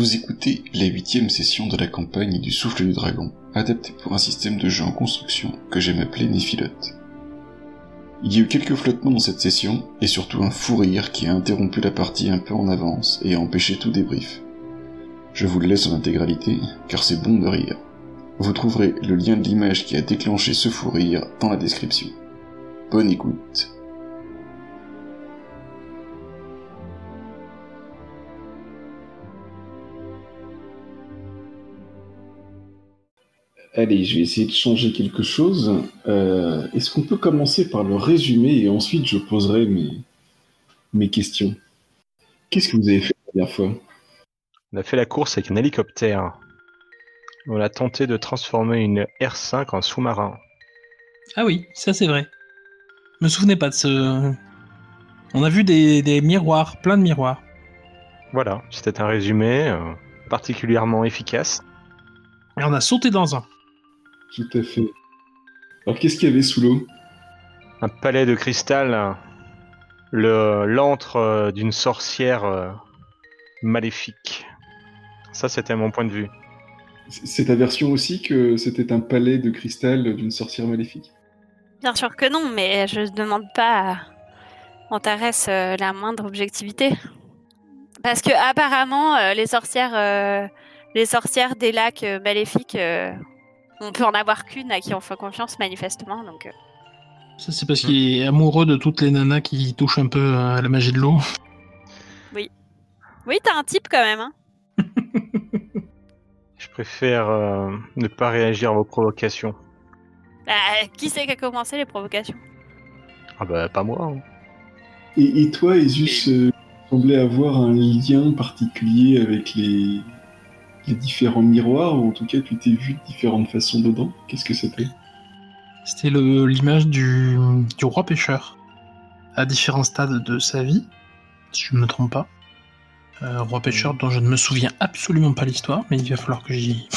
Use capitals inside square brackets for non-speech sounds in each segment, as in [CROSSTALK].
Vous écoutez la huitième session de la campagne du Souffle du Dragon, adaptée pour un système de jeu en construction que j'aime appeler Néphilote. Il y a eu quelques flottements dans cette session, et surtout un fou rire qui a interrompu la partie un peu en avance et a empêché tout débrief. Je vous le laisse en intégralité, car c'est bon de rire. Vous trouverez le lien de l'image qui a déclenché ce fou rire dans la description. Bonne écoute. Allez, je vais essayer de changer quelque chose. Euh, Est-ce qu'on peut commencer par le résumé et ensuite je poserai mes, mes questions? Qu'est-ce que vous avez fait la dernière fois? On a fait la course avec un hélicoptère. On a tenté de transformer une R5 en sous-marin. Ah oui, ça c'est vrai. Je me souvenais pas de ce. On a vu des, des miroirs, plein de miroirs. Voilà, c'était un résumé euh, particulièrement efficace. Et on a sauté dans un. Tout à fait. Alors qu'est-ce qu'il y avait sous l'eau Un palais de cristal, le l'antre euh, d'une sorcière euh, maléfique. Ça, c'était mon point de vue. C'est ta version aussi que c'était un palais de cristal d'une sorcière maléfique? Bien sûr que non, mais je ne demande pas à Antares euh, la moindre objectivité. Parce que apparemment, euh, les sorcières, euh, les sorcières des lacs euh, maléfiques, euh, on peut en avoir qu'une à qui on fait confiance manifestement. Donc, euh, Ça c'est parce qu'il est amoureux de toutes les nanas qui touchent un peu à la magie de l'eau. oui, t'as un type quand même. Hein [LAUGHS] Je préfère euh, ne pas réagir à vos provocations. Euh, qui c'est qui a commencé les provocations? Ah bah, pas moi. hein. Et, et toi, Esus, euh, semblait avoir un lien particulier avec les, les différents miroirs, ou en tout cas tu t'es vu de différentes façons dedans. Qu'est-ce que c'était? C'était l'image du, du roi pêcheur. À différents stades de sa vie, si je ne me trompe pas. Euh, roi pêcheur dont je ne me souviens absolument pas l'histoire, mais il va falloir que j'y.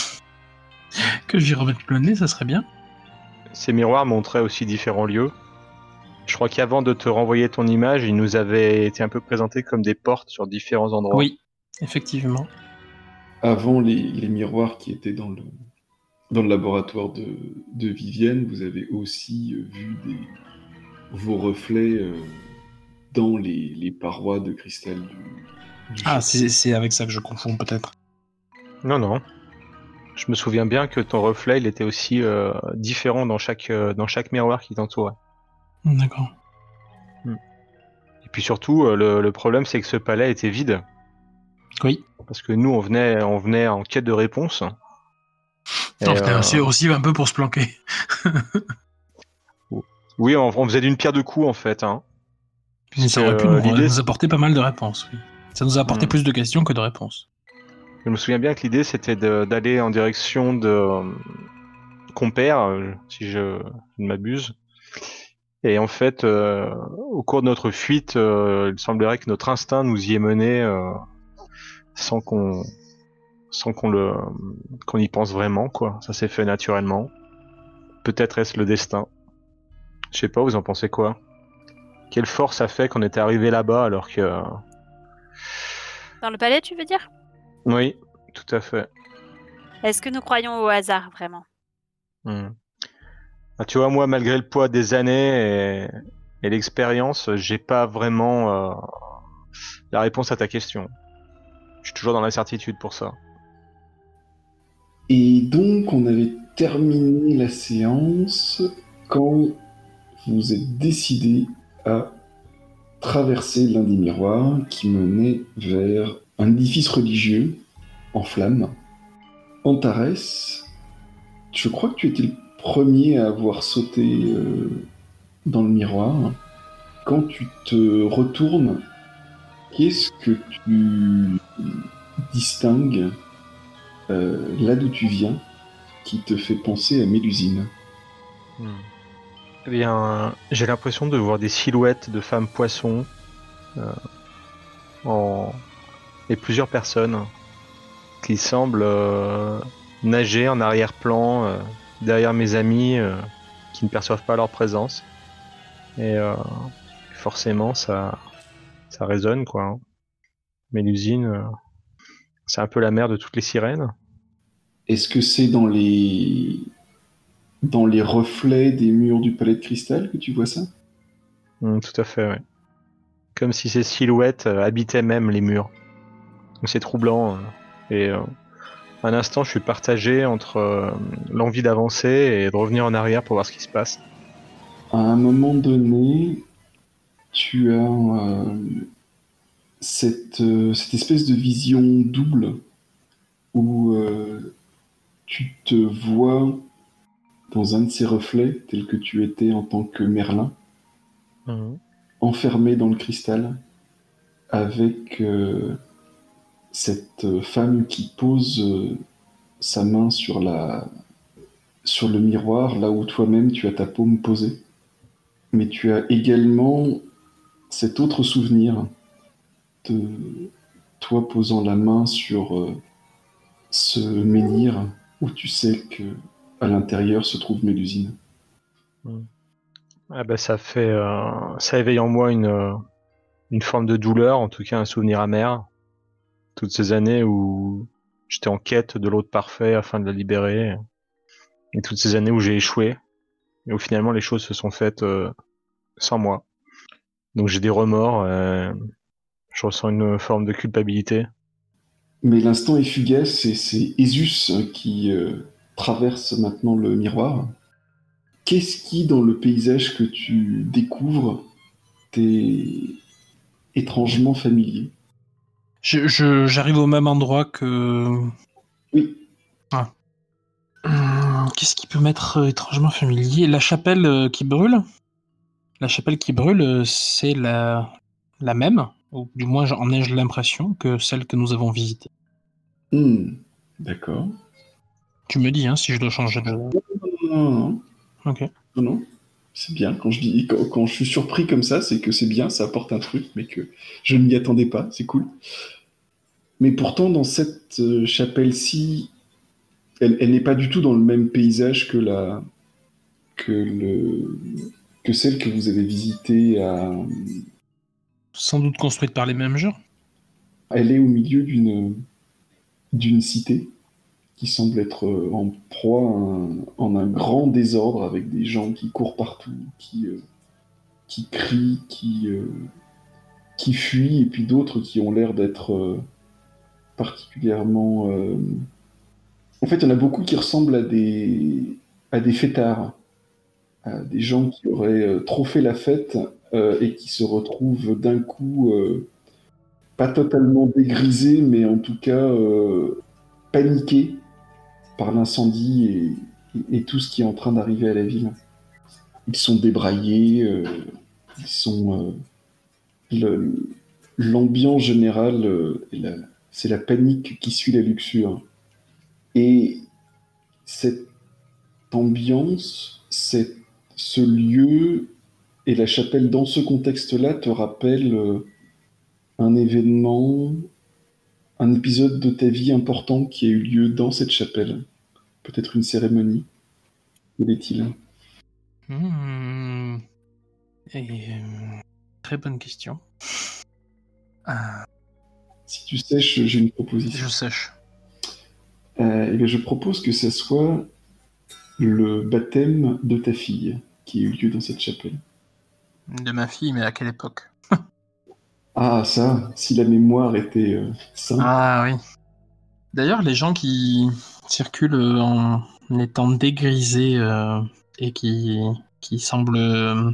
[LAUGHS] que j'y remette le nez, ça serait bien. Ces miroirs montraient aussi différents lieux. Je crois qu'avant de te renvoyer ton image, ils nous avaient été un peu présentés comme des portes sur différents endroits. Oui, effectivement. Avant les, les miroirs qui étaient dans le, dans le laboratoire de, de Vivienne, vous avez aussi euh, vu des, vos reflets euh, dans les, les parois de cristal du, du Ah, c'est c'est avec ça que je confonds peut-être. Non, non. Je me souviens bien que ton reflet, il était aussi euh, différent dans chaque, euh, dans chaque miroir qui t'entourait. D'accord. Et puis surtout, le, le problème, c'est que ce palais était vide. Oui. Parce que nous, on venait, on venait en quête de réponse. Non, euh, aussi, aussi un peu pour se planquer. [LAUGHS] oui, on, on faisait d'une pierre deux coups, en fait. Hein. Mais ça aurait pu euh, nous, apporter pas mal de réponses. oui. Ça nous a apporté Hmm. plus de questions que de réponses. Je me souviens bien que l'idée, c'était d'aller en direction de euh, Compère, si je, je ne m'abuse. Et en fait, euh, au cours de notre fuite, euh, il semblerait que notre instinct nous y ait mené euh, sans qu'on sans qu'on le qu'on y pense vraiment quoi. Ça s'est fait naturellement. Peut-être est-ce le destin. Je sais pas, vous en pensez quoi? Quelle force a fait qu'on était arrivé là-bas alors que Dans le palais, tu veux dire? Oui, tout à fait. Est-ce que nous croyons au hasard vraiment? Hmm. Ah, tu vois, moi, malgré le poids des années et, et l'expérience, j'ai pas vraiment euh, la réponse à ta question. Je suis toujours dans l'incertitude pour ça. Et donc, on avait terminé la séance quand vous êtes décidé à traverser l'un des miroirs qui menait vers un édifice religieux en flammes. Antares, je crois que tu étais le premier à avoir sauté euh, dans le miroir. Quand tu te retournes, qu'est-ce que tu distingues euh, là d'où tu viens qui te fait penser à Mélusine? Eh bien, j'ai l'impression de voir des silhouettes de femmes poissons euh, et plusieurs personnes qui semblent euh, nager en arrière-plan euh, derrière mes amis euh, qui ne perçoivent pas leur présence. Et euh, forcément, ça, ça résonne, quoi. hein. Mélusine, euh, C'est un peu la mère de toutes les sirènes. Est-ce que c'est dans les dans les reflets des murs du palais de cristal que tu vois ça? Mm, tout à fait, ouais. Comme si ces silhouettes euh, habitaient même les murs. C'est troublant. euh, et euh, un instant, je suis partagé entre l'envie d'avancer et de revenir en arrière pour voir ce qui se passe. À un moment donné, tu as euh, cette, euh, cette espèce de vision double où euh, tu te vois dans un de ces reflets tel que tu étais en tant que Merlin, Mhm. enfermé dans le cristal, avec euh, cette femme qui pose euh, sa main sur, la, sur le miroir, là où toi-même tu as ta paume posée. Mais tu as également cet autre souvenir de toi posant la main sur euh, ce menhir où tu sais que à l'intérieur se trouve Mélusine. Ah bah, ça fait, euh, ça éveille en moi une, euh, une forme de douleur, en tout cas un souvenir amer. Toutes ces années où j'étais en quête de l'autre parfait afin de la libérer, et toutes ces années où j'ai échoué, et où finalement les choses se sont faites sans moi. Donc j'ai des remords, euh, je ressens une forme de culpabilité. Mais l'instant est fugace et c'est Esus qui euh, traverse maintenant le miroir. Qu'est-ce qui, dans le paysage que tu découvres, t'est étrangement familier? Je- je- J'arrive au même endroit que. Oui, Hum, Qu'est-ce qui peut m'être étrangement familier? La chapelle euh, qui brûle? La chapelle qui brûle, euh, c'est la... la même, ou du moins j'en ai l'impression, que celle que nous avons visitée. Hmm, d'accord. Tu me dis hein, si je dois changer de. Non, non, non, Ok. non, non. C'est bien. Quand je, dis, quand, quand je suis surpris comme ça, c'est que c'est bien, ça apporte un truc, mais que je ne m'y attendais pas. C'est cool. Mais pourtant, dans cette euh, chapelle-ci, elle, elle n'est pas du tout dans le même paysage que la que le que celle que vous avez visitée à. Sans doute construite par les mêmes gens. Elle est au milieu d'une d'une cité qui semble être euh, en proie à un- en un grand désordre avec des gens qui courent partout, qui euh, qui crient, qui euh, qui fuient et puis d'autres qui ont l'air d'être euh, particulièrement. En fait, il y en a beaucoup qui ressemblent à des à des fêtards, des gens qui auraient euh, trop fait la fête euh, et qui se retrouvent d'un coup euh, pas totalement dégrisés, mais en tout cas euh, paniqués par l'incendie et, tout ce qui est en train d'arriver à la ville. Ils sont débraillés, euh, ils sont. euh, L'ambiance générale, euh, c'est la panique qui suit la luxure. Et cette ambiance, cette- ce lieu et la chapelle dans ce contexte-là te rappellent euh, un événement, un épisode de ta vie important qui a eu lieu dans cette chapelle. Peut-être une cérémonie. Quel est-il? Et, euh, Très bonne question. Ah, Si tu sèches, j'ai une proposition. je sèche. Euh, eh bien, je propose que ce soit le baptême de ta fille qui a eu lieu dans cette chapelle. De ma fille, mais à quelle époque? Ah, ça, si la mémoire était euh, simple. Ah oui. D'ailleurs, les gens qui circulent en étant dégrisés euh, et qui, qui semblent euh,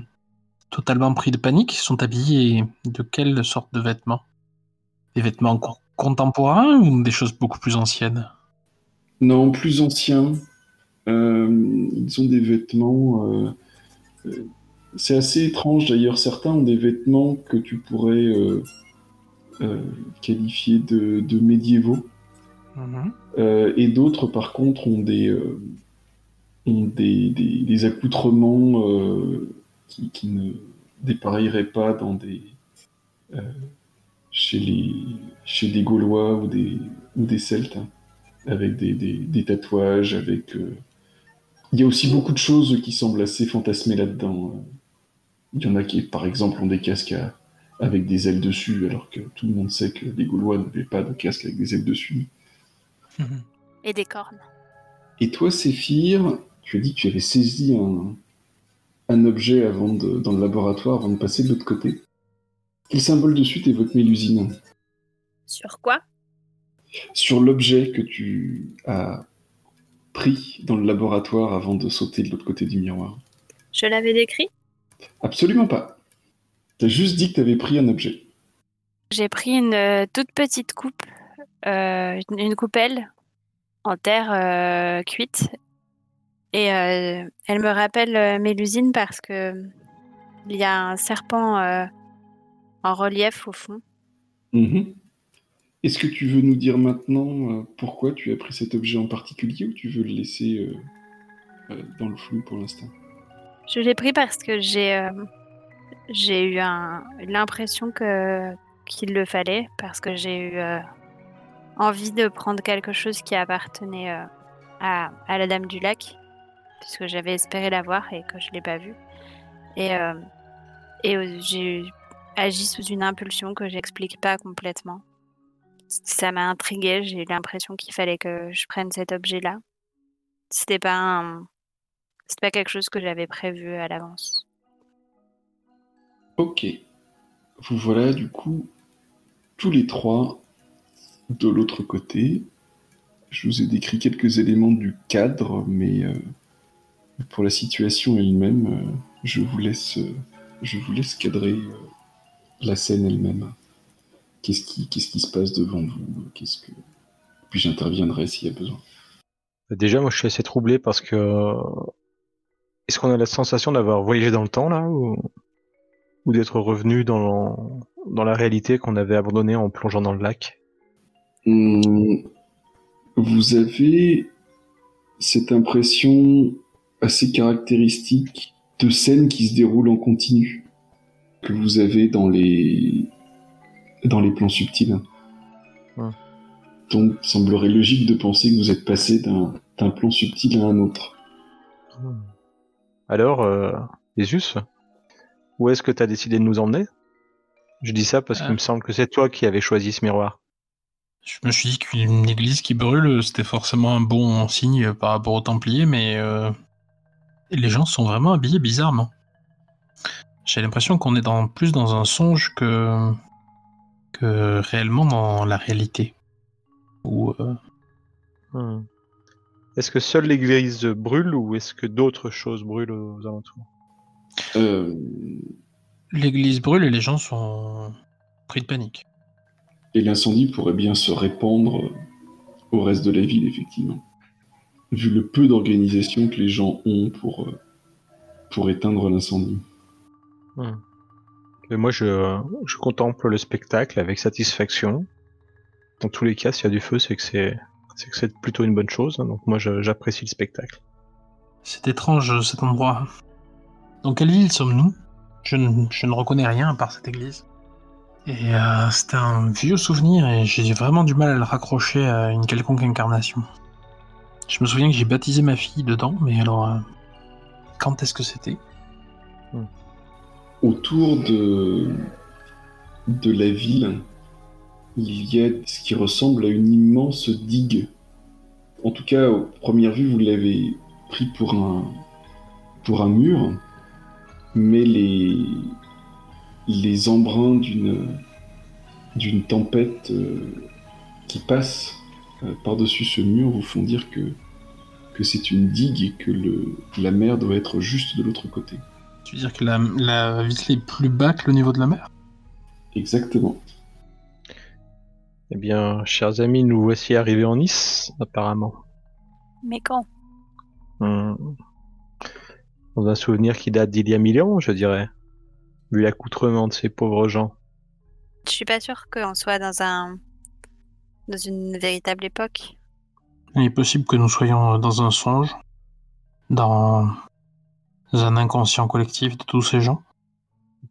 totalement pris de panique sont habillés de quelle sorte de vêtements? Des vêtements co- contemporains ou des choses beaucoup plus anciennes? Non, plus anciens. Euh, ils ont des vêtements. euh, euh, c'est assez étrange d'ailleurs. Certains ont des vêtements que tu pourrais qualifier de, de médiévaux. Mhm. Et d'autres, par contre, ont des, ont des, des- des accoutrements qui, qui ne dépareilleraient pas dans des, euh, chez, les, chez des Gaulois ou des, ou des Celtes, hein, avec des, des- des tatouages, avec... euh, Il y a aussi beaucoup de choses qui semblent assez fantasmées là-dedans. Il y en a qui, par exemple, ont des casques à, avec des ailes dessus, alors que tout le monde sait que les Gaulois n'avaient pas de casque avec des ailes dessus. [LAUGHS] Et des cornes. Et toi, Séphir, tu as dit que tu avais saisi un, un objet avant de, dans le laboratoire avant de passer de l'autre côté. Quel symbole dessus t'évoque Mélusine? Sur quoi? Sur l'objet que tu as pris dans le laboratoire avant de sauter de l'autre côté du miroir. Je l'avais décrit? Absolument pas. T'as juste dit que t'avais pris un objet. J'ai pris une euh, toute petite coupe, euh, une, coupelle en terre euh, cuite. Et euh, elle me rappelle Mélusine parce que il y a un serpent en relief au fond. Mhm. Est-ce que tu veux nous dire maintenant euh, pourquoi tu as pris cet objet en particulier ou tu veux le laisser euh, euh, dans le flou pour l'instant? Je l'ai pris parce que j'ai eu l'impression qu'il le fallait parce que j'ai eu envie de prendre quelque chose qui appartenait à, la Dame du Lac puisque j'avais espéré la voir et que je l'ai pas vue et j'ai agi sous une impulsion que j'explique pas complètement. Ça m'a intriguée, j'ai eu l'impression qu'il fallait que je prenne cet objet-là. C'était pas un c'était pas quelque chose que j'avais prévu à l'avance. Ok. Vous voilà du coup tous les trois de l'autre côté. Je vous ai décrit quelques éléments du cadre, mais euh, pour la situation elle-même, euh, je vous laisse, euh, je vous laisse cadrer la scène elle-même. Qu'est-ce qui, se passe devant vous? Qu'est-ce que puis j'interviendrai s'il y a besoin. Déjà, moi, je suis assez troublé parce que est-ce qu'on a la sensation d'avoir voyagé dans le temps là ou, ou d'être revenu dans dans la réalité qu'on avait abandonnée en plongeant dans le lac? Hum, Vous avez cette impression assez caractéristique de scène qui se déroule en continu que vous avez dans les dans les plans subtils. Ouais. Donc, il semblerait logique de penser que vous êtes passé d'un plan subtil à un autre. Alors, euh, Jesus, où est-ce que tu as décidé de nous emmener? Je dis ça parce qu'il Euh. me semble que c'est toi qui avais choisi ce miroir. Je me suis dit qu'une église qui brûle, c'était forcément un bon signe par rapport aux Templiers, mais euh, les gens sont vraiment habillés bizarrement. J'ai l'impression qu'on est dans, plus dans un songe que, que réellement dans la réalité. Ou euh, Hmm. Est-ce que seule l'église brûle ou est-ce que d'autres choses brûlent aux alentours? Euh, l'église brûle et les gens sont pris de panique. et l'incendie pourrait bien se répandre au reste de la ville, effectivement. Vu le peu d'organisation que les gens ont pour, euh, pour éteindre l'incendie. Mais moi, je, contemple le spectacle avec satisfaction. Dans tous les cas, s'il y a du feu, c'est que c'est c'est c'est plutôt une bonne chose. hein. Donc moi, j'apprécie le spectacle. C'est étrange cet endroit. Dans quelle ville sommes-nous? Je ne, je ne reconnais rien à part cette église. Et euh, c'était un vieux souvenir et j'ai vraiment du mal à le raccrocher à une quelconque incarnation. Je me souviens que j'ai baptisé ma fille dedans, mais alors euh, quand est-ce que c'était? Autour de, de la ville, il y a ce qui ressemble à une immense digue. En tout cas, aux première vue, vous l'avez pris pour un, pour un mur, mais les, les embruns d'une, d'une tempête euh, qui passe euh, par-dessus ce mur vous font dire que, que c'est une digue et que le, la mer doit être juste de l'autre côté. Tu veux dire que la, la ville est plus bas que le niveau de la mer? Exactement. Eh bien, chers amis, nous voici arrivés en Nice, apparemment. Mais quand? Hmm. Dans un souvenir qui date d'il y a mille ans, je dirais. Vu l'accoutrement de ces pauvres gens. Je suis pas sûre qu'on soit dans un dans une véritable époque. Il est possible que nous soyons dans un songe, dans un inconscient collectif de tous ces gens?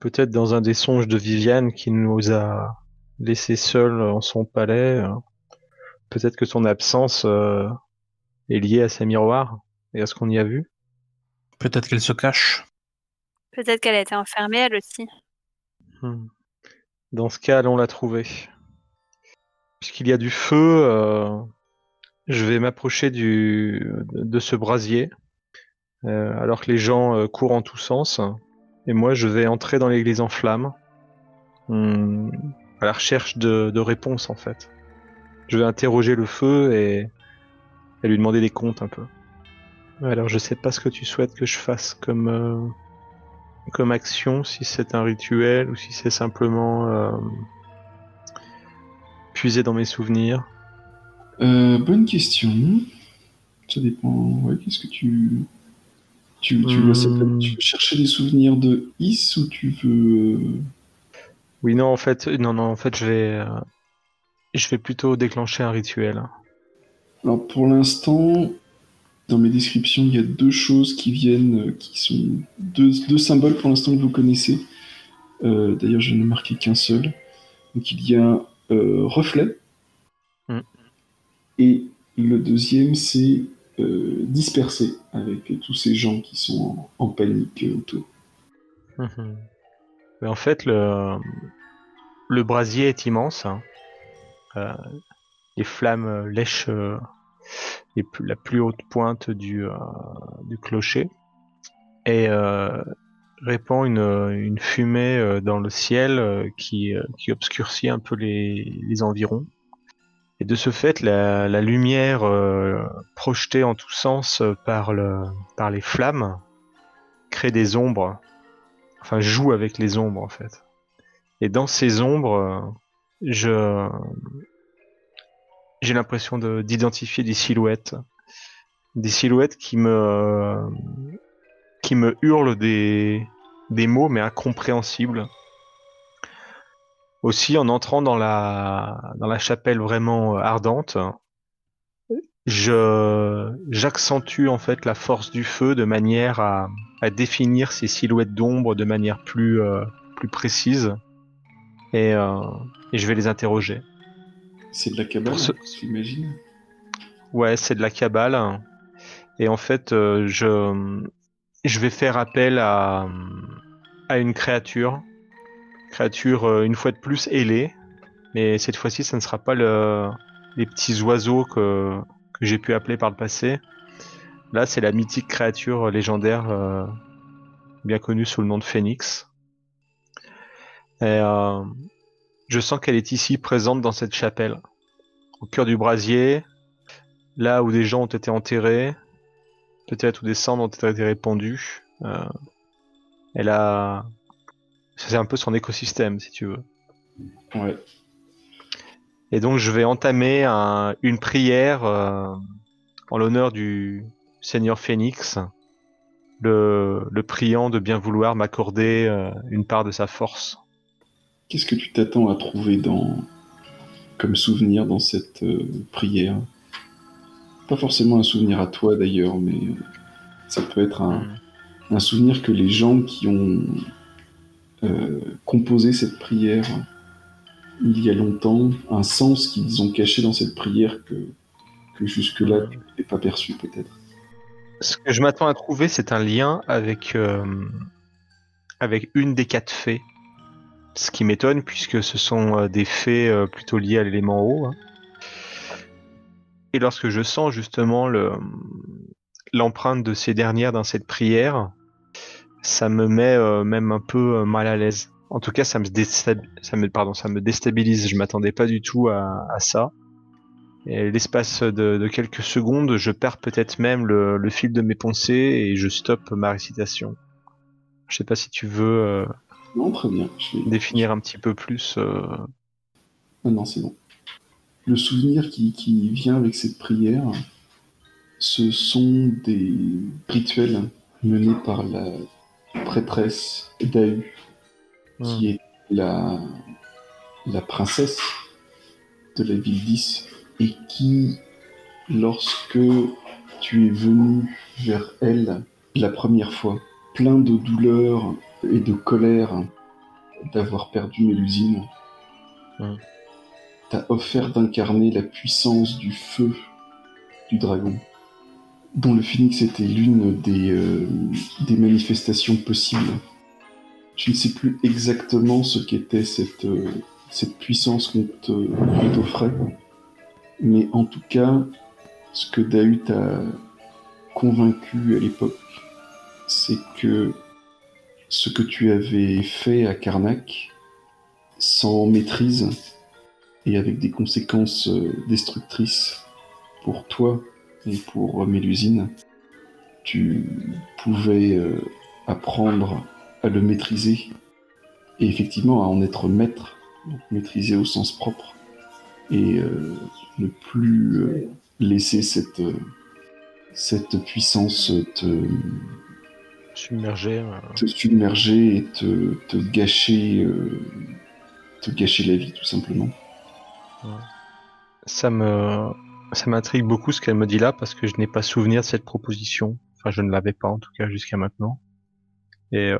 Peut-être dans un des songes de Viviane qui nous a laissés seuls en son palais. euh, Peut-être que son absence euh, est liée à ses miroirs et à ce qu'on y a vu? Peut-être qu'elle se cache. Peut-être qu'elle a été enfermée elle aussi. Hmm. Dans ce cas, allons la trouver. Puisqu'il y a du feu, euh, je vais m'approcher du de ce brasier, euh, alors que les gens euh, courent en tous sens. Et moi, je vais entrer dans l'église en flammes, hum, à la recherche de, réponses en fait. Je vais interroger le feu et, lui demander des comptes un peu. Alors, je sais pas ce que tu souhaites que je fasse comme euh, comme action, si c'est un rituel ou si c'est simplement euh, puiser dans mes souvenirs. Euh, bonne question. Ça dépend. Qu'est-ce que tu. Tu, tu, veux, Hmm. tu veux chercher des souvenirs de Is ou tu veux. euh, Oui, non, en fait, non, non, en fait, je vais, euh, je vais plutôt déclencher un rituel. Alors pour l'instant, dans mes descriptions, il y a deux choses qui viennent, euh, qui sont deux, deux symboles pour l'instant que vous connaissez. Euh, D'ailleurs, je n'ai marqué qu'un seul. Donc il y a euh, reflet. Mm. Et le deuxième, c'est euh, dispersé, avec tous ces gens qui sont en, panique autour. Mhm. Mais en fait, le, brasier est immense. hein. Euh, les flammes lèchent euh, la plus haute pointe du, euh, clocher et répand une, fumée dans le ciel qui, obscurcit un peu les environs. Et de ce fait, la, lumière euh, projetée en tous sens euh, par, le, par les flammes crée des ombres enfin joue avec les ombres en fait. Et dans ces ombres, euh, je j'ai l'impression de- d'identifier des silhouettes, des silhouettes qui me qui me hurlent des des mots mais incompréhensibles. Aussi en entrant dans la dans la chapelle vraiment euh, ardente, je j'accentue en fait la force du feu de manière à, à définir ces silhouettes d'ombre de manière plus euh, plus précise et, euh, et je vais les interroger. C'est de la cabale, ce- j'imagine. Ouais, c'est de la cabale et en fait euh, je je vais faire appel à à une créature créature euh, une fois de plus ailée mais cette fois-ci ça ne sera pas le les petits oiseaux que que j'ai pu appeler par le passé. Là, c'est la mythique créature légendaire euh, bien connue sous le nom de Phénix. Et euh, je sens qu'elle est ici présente dans cette chapelle, au cœur du brasier, là où des gens ont été enterrés, peut-être où des cendres ont été répandues. Euh, elle a, c'est un peu son écosystème, si tu veux. Ouais. Et donc je vais entamer un- une prière euh, en l'honneur du Seigneur Phénix, le, le priant de bien vouloir m'accorder euh, une part de sa force. Qu'est-ce que tu t'attends à trouver dans comme souvenir dans cette euh, prière? Pas forcément un souvenir à toi d'ailleurs, mais ça peut être un, Mm. un souvenir que les gens qui ont euh, composé cette prière il y a longtemps, un sens qu'ils ont caché dans cette prière que, que jusque-là tu n'avais pas perçu peut-être. Ce que je m'attends à trouver, c'est un lien avec, euh, avec une des quatre fées. Ce qui m'étonne puisque ce sont euh, des fées plutôt liées à l'élément eau. hein. Et lorsque je sens justement le, l'empreinte de ces dernières dans cette prière, ça me met euh, même un peu euh, mal à l'aise. En tout cas, ça me, ça me, pardon, ça me déstabilise. Je m'attendais pas du tout à, à ça. Et l'espace de, de quelques secondes, je perds peut-être même le, le fil de mes pensées et je stoppe ma récitation. Je sais pas si tu veux euh, Non, très bien. Je vais- définir un petit peu plus. euh, Ah non, c'est bon. Le souvenir qui, qui vient avec cette prière, ce sont des rituels menés par la prêtresse Dahu, qui est la, la princesse de la ville 10, et qui, lorsque tu es venu vers elle la première fois, plein de douleur et de colère d'avoir perdu Mélusine, t'a offert d'incarner la puissance du feu du dragon, dont le phénix était l'une des, euh, des manifestations possibles. Tu ne sais plus exactement ce qu'était cette, euh, puissance qu'on te- qu'on t'offrait, mais en tout cas, ce que Dahu t'a convaincu à l'époque, c'est que ce que tu avais fait à Karnak, sans maîtrise et avec des conséquences euh, destructrices pour toi pour euh, Mélusine, tu pouvais euh, apprendre à le maîtriser et effectivement à en être maître, donc maîtriser au sens propre, et euh, ne plus euh, laisser cette, cette puissance te, Submergé. euh, te submerger et te, te gâcher, te gâcher la vie tout simplement. Ça me, ça m'intrigue beaucoup ce qu'elle me dit là parce que je n'ai pas souvenir de cette proposition. Enfin, je ne l'avais pas en tout cas jusqu'à maintenant. Et euh,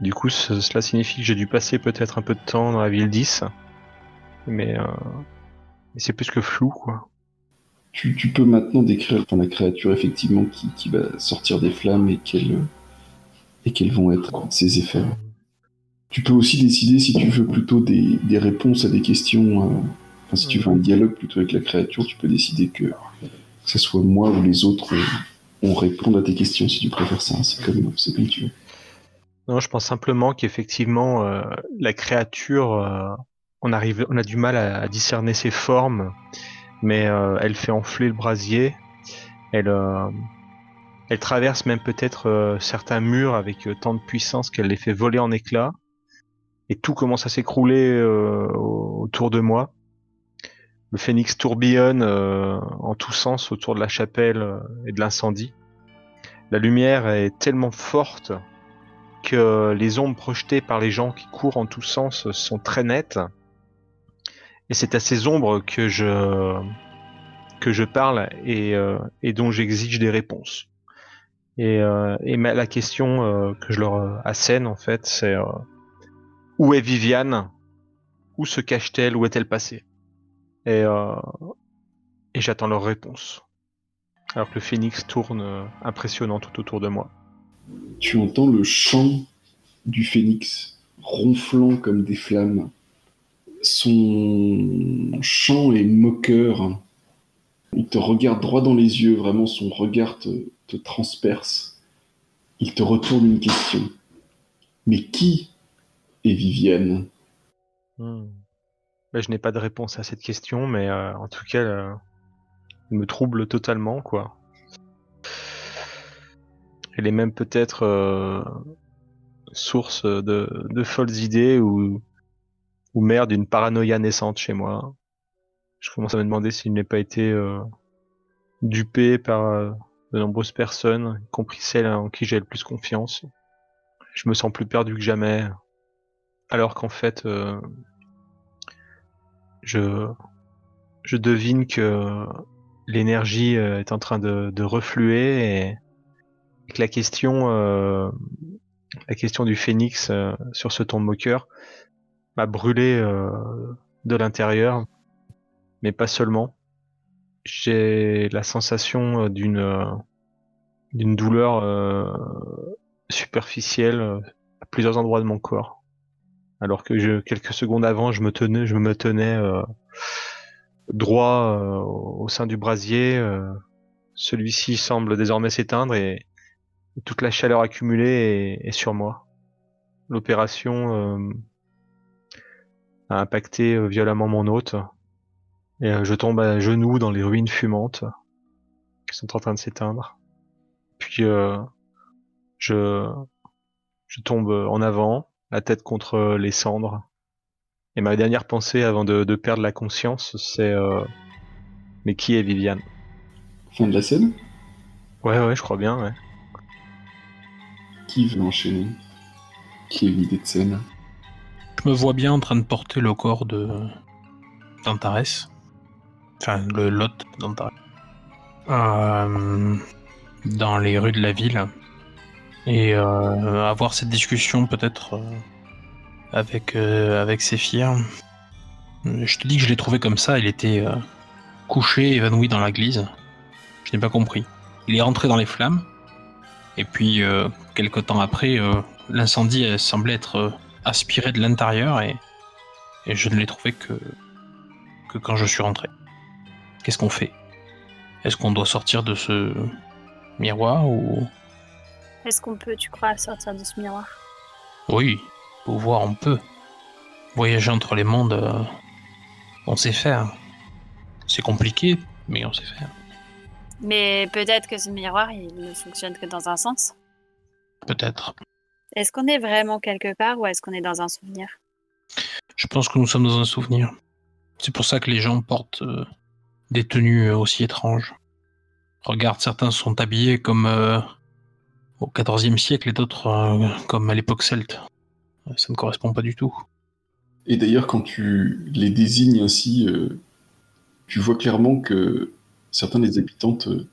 du coup, ce- cela signifie que j'ai dû passer peut-être un peu de temps dans la ville 10. Mais, euh, mais c'est plus que flou, quoi. Tu, peux maintenant décrire la créature effectivement qui, va sortir des flammes et quels et quels vont être ses effets. Tu peux aussi décider si tu veux plutôt des, des réponses à des questions. euh, si tu veux un dialogue plutôt avec la créature, tu peux décider que, que ce soit moi ou les autres, on, on réponde à tes questions si tu préfères ça. C'est comme, c'est comme tu veux. Non, je pense simplement qu'effectivement, euh, la créature, euh, on, arrive, on a du mal à, discerner ses formes, mais euh, elle fait enfler le brasier. Elle, euh, elle traverse même peut-être euh, certains murs avec euh, tant de puissance qu'elle les fait voler en éclats. Et tout commence à s'écrouler euh, au- autour de moi. Le phénix tourbillonne euh, en tous sens autour de la chapelle euh, et de l'incendie. La lumière est tellement forte que les ombres projetées par les gens qui courent en tous sens sont très nettes. Et c'est à ces ombres que je que je parle et, euh, dont j'exige des réponses. Et, et la question que je leur assène en fait, c'est où est Viviane? Où se cache-t-elle? Où est-elle passée? Et, euh, et j'attends leur réponse. Alors que le phénix tourne euh, impressionnant tout autour de moi. Tu entends le chant du phénix ronflant comme des flammes. Son chant est moqueur. Il te regarde droit dans les yeux, vraiment son regard te, te transperce. Il te retourne une question. Mais qui est Viviane? Hmm. Ben, je n'ai pas de réponse à cette question, mais euh, en tout cas, euh, elle me trouble totalement, quoi. Elle est même peut-être euh, source de, folles idées ou, mère d'une paranoïa naissante chez moi. Je commence à me demander s'il n'ait pas été euh, dupé par de nombreuses personnes, y compris celles en qui j'ai le plus confiance. Je me sens plus perdu que jamais, alors qu'en fait, je, je devine que l'énergie euh, est en train de, de refluer et, que la question, euh, la question du phénix euh, sur ce ton moqueur m'a brûlé euh, de l'intérieur, mais pas seulement. J'ai la sensation euh, d'une d'une douleur superficielle à plusieurs endroits de mon corps. Alors que je, quelques secondes avant, je me tenais, euh, droit euh, au sein du brasier. euh, Celui-ci semble désormais s'éteindre et toute la chaleur accumulée est, sur moi. L'opération a impacté violemment mon hôte et je tombe à genoux dans les ruines fumantes qui sont en train de s'éteindre. Puis je je tombe en avant, la tête contre les cendres. Et ma dernière pensée avant de, de perdre la conscience, c'est euh, mais qui est Viviane? Fin de la scène? Ouais ouais, je crois bien. Ouais. Qui veut enchaîner? Qui a une idée de scène? Je me vois bien en train de porter le corps de d'Antares. Enfin, le lot d'Antares. Euh, dans les rues de la ville. Et euh, avoir cette discussion peut-être euh, avec, euh, avec Séphir. Je te dis que je l'ai trouvé comme ça, il était euh, couché, évanoui dans l'église. Je n'ai pas compris. Il est rentré dans les flammes. Et puis, quelque temps après, l'incendie semblait être aspiré de l'intérieur et, et je ne l'ai trouvé que, que quand je suis rentré. Qu'est-ce qu'on fait? Est-ce qu'on doit sortir de ce miroir ou... Est-ce qu'on peut, tu crois, sortir de ce miroir? Oui, pouvoir on peut. Voyager entre les mondes, euh, on sait faire. C'est compliqué, mais on sait faire. Mais peut-être que ce miroir, il ne fonctionne que dans un sens. Peut-être. Est-ce qu'on est vraiment quelque part ou est-ce qu'on est dans un souvenir? Je pense que nous sommes dans un souvenir. C'est pour ça que les gens portent euh, des tenues euh, aussi étranges. Regarde, certains sont habillés comme euh, au XIVe siècle et d'autres euh, comme à l'époque celte. Ça ne correspond pas du tout. Et d'ailleurs, quand tu les désignes ainsi, euh, tu vois clairement que certains des habitants te,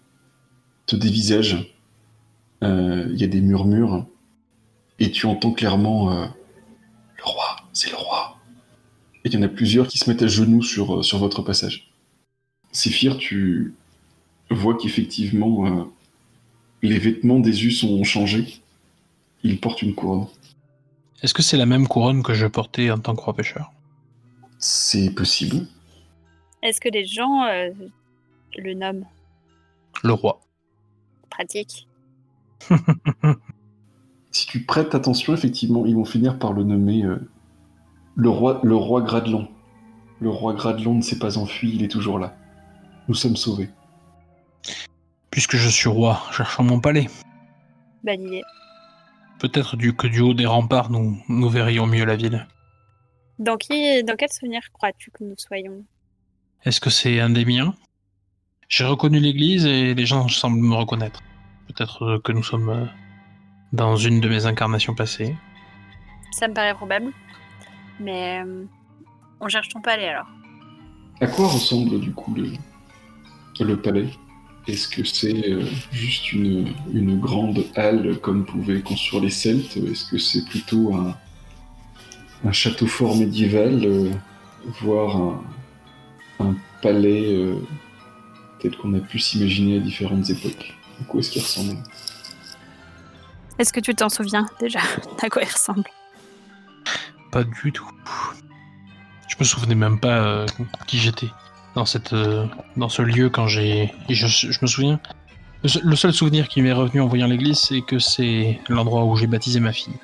te dévisagent. Euh, Il y a des murmures. Et tu entends clairement Le roi, c'est le roi. Et il y en a plusieurs qui se mettent à genoux sur, sur votre passage. Séphir, tu vois qu'effectivement, les vêtements d'Esus ont changé. Il porte une couronne. Est-ce que c'est la même couronne que je portais en tant que roi pêcheur? C'est possible. Est-ce que les gens euh, le nomment? Le roi. Pratique. [LAUGHS] Si tu prêtes attention, effectivement, ils vont finir par le nommer euh, le roi, le roi Gradelon. Le roi Gradelon ne s'est pas enfui, il est toujours là. Nous sommes sauvés. Puisque je suis roi, cherchons mon palais. Bonne idée. Peut-être du, que du haut des remparts, nous, nous verrions mieux la ville. Dans, qui, dans quel souvenir crois-tu que nous soyons? Est-ce que c'est un des miens? J'ai reconnu l'église et les gens semblent me reconnaître. Peut-être que nous sommes euh, dans une de mes incarnations passées. Ça me paraît probable. Mais euh, on cherche ton palais alors. À quoi ressemble du coup le, le palais? Est-ce que c'est euh, juste une, une grande halle comme pouvaient construire les Celtes? Est-ce que c'est plutôt un, un château fort médiéval, euh, voire un, un palais euh, tel qu'on a pu s'imaginer à différentes époques? À quoi est-ce qu'il ressemble? Est-ce que tu t'en souviens déjà? [LAUGHS] À quoi il ressemble? Pas du tout. Je me souvenais même pas euh, qui j'étais dans cette euh, dans ce lieu quand j'ai. Je, me souviens. Le seul, le seul souvenir qui m'est revenu en voyant l'église, c'est que c'est l'endroit où j'ai baptisé ma fille.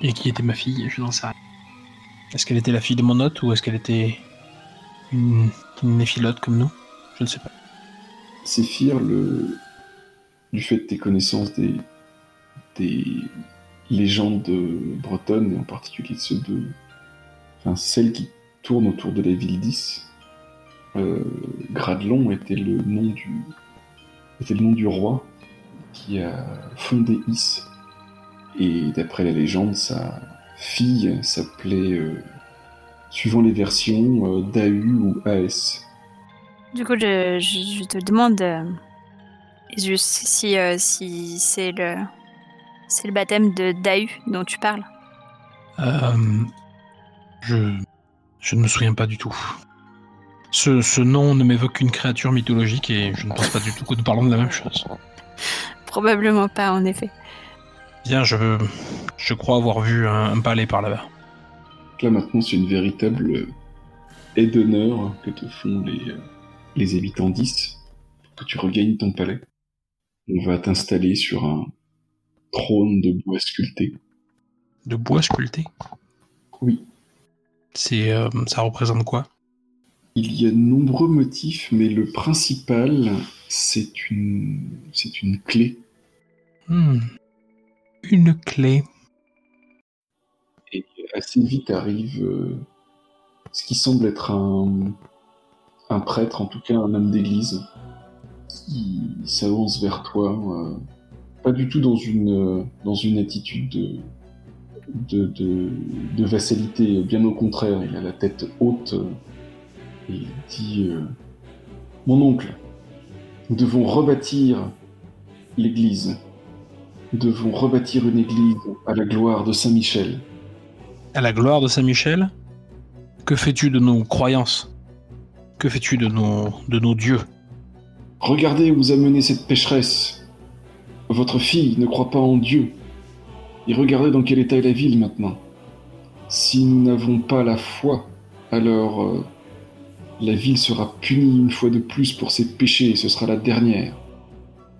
Et qui était ma fille, je n'en sais rien. Est-ce qu'elle était la fille de mon hôte ou est-ce qu'elle était une, une néphilote comme nous? Je ne sais pas. Séphir, le... du fait de tes connaissances des, des légendes bretonnes, et en particulier ceux de... enfin, celles qui tournent autour de la ville 10, euh, Gradelon était le nom du était le nom du roi qui a fondé Is. Et d'après la légende, sa fille s'appelait, euh, suivant les versions, euh, Dahu ou Aes. Du coup, je, je- je te demande, euh, juste si, euh, si c'est le, c'est le baptême de Dahu dont tu parles. Euh, je, je ne me souviens pas du tout. Ce, ce nom ne m'évoque qu'une créature mythologique et je ne pense pas du tout que nous parlons de la même chose. [LAUGHS] Probablement pas, en effet. Bien, je, je crois avoir vu un, un palais par là-bas. Là maintenant, c'est une véritable aide d'honneur que te font les, euh, les habitants 10 pour que tu regagnes ton palais. On va t'installer sur un trône de bois sculpté. De bois sculpté? Oui, C'est, euh, ça représente quoi? Il y a de nombreux motifs, mais le principal, c'est une, c'est une clé. Hmm. Une clé. Et assez vite arrive euh, ce qui semble être un, un prêtre, en tout cas un homme d'église, qui s'avance vers toi, euh, pas du tout dans une, euh, dans une attitude de, de, de, de vassalité, bien au contraire, il a la tête haute et il dit euh, Mon oncle, nous devons rebâtir l'église. Nous devons rebâtir une église à la gloire de Saint-Michel. À la gloire de Saint-Michel? Que fais-tu de nos croyances? Que fais-tu de nos, de nos dieux? Regardez où vous a mené cette pécheresse. Votre fille ne croit pas en Dieu. Et regardez dans quel état est la ville maintenant. Si nous n'avons pas la foi, alors euh, la ville sera punie une fois de plus pour ses péchés, et ce sera la dernière.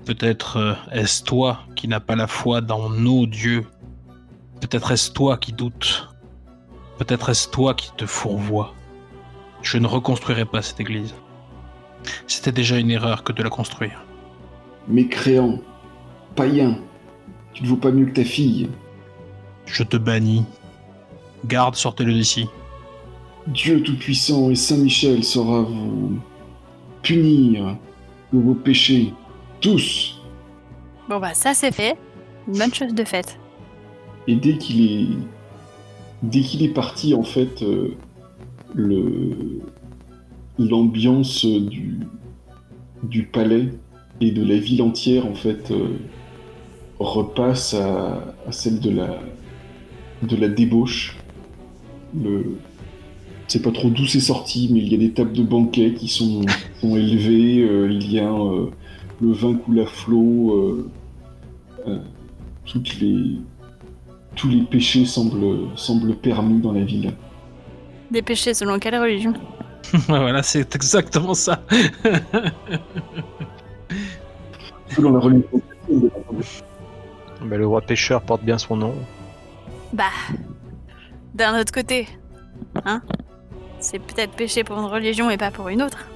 Peut-être euh, est-ce toi qui n'as pas la foi dans nos dieux? Peut-être est-ce toi qui doutes? Peut-être est-ce toi qui te fourvoies? Je ne reconstruirai pas cette église. C'était déjà une erreur que de la construire. Mécréant, païen, tu ne vaux pas mieux que ta fille. Je te bannis. Garde, sortez-le d'ici. Dieu Tout-Puissant et Saint Michel saura vous punir pour vos péchés. Tous. Bon bah ça c'est fait. Une bonne chose de faite. Et dès qu'il est, dès qu'il est parti, en fait, euh, le l'ambiance du du palais et de la ville entière, en fait, euh, repasse à, à celle de la de la débauche. Le c'est pas trop d'où c'est sorti, mais il y a des tables de banquet qui sont, sont élevées. euh, il y a euh, le vin coule à flot. euh, euh, toutes les, tous les péchés semblent, semblent permis dans la ville. Des péchés selon quelle religion? [LAUGHS] Voilà, c'est exactement ça. Selon la religion le roi pêcheur porte bien son nom. Bah, d'un autre côté, hein? C'est peut-être péché pour une religion et pas pour une autre.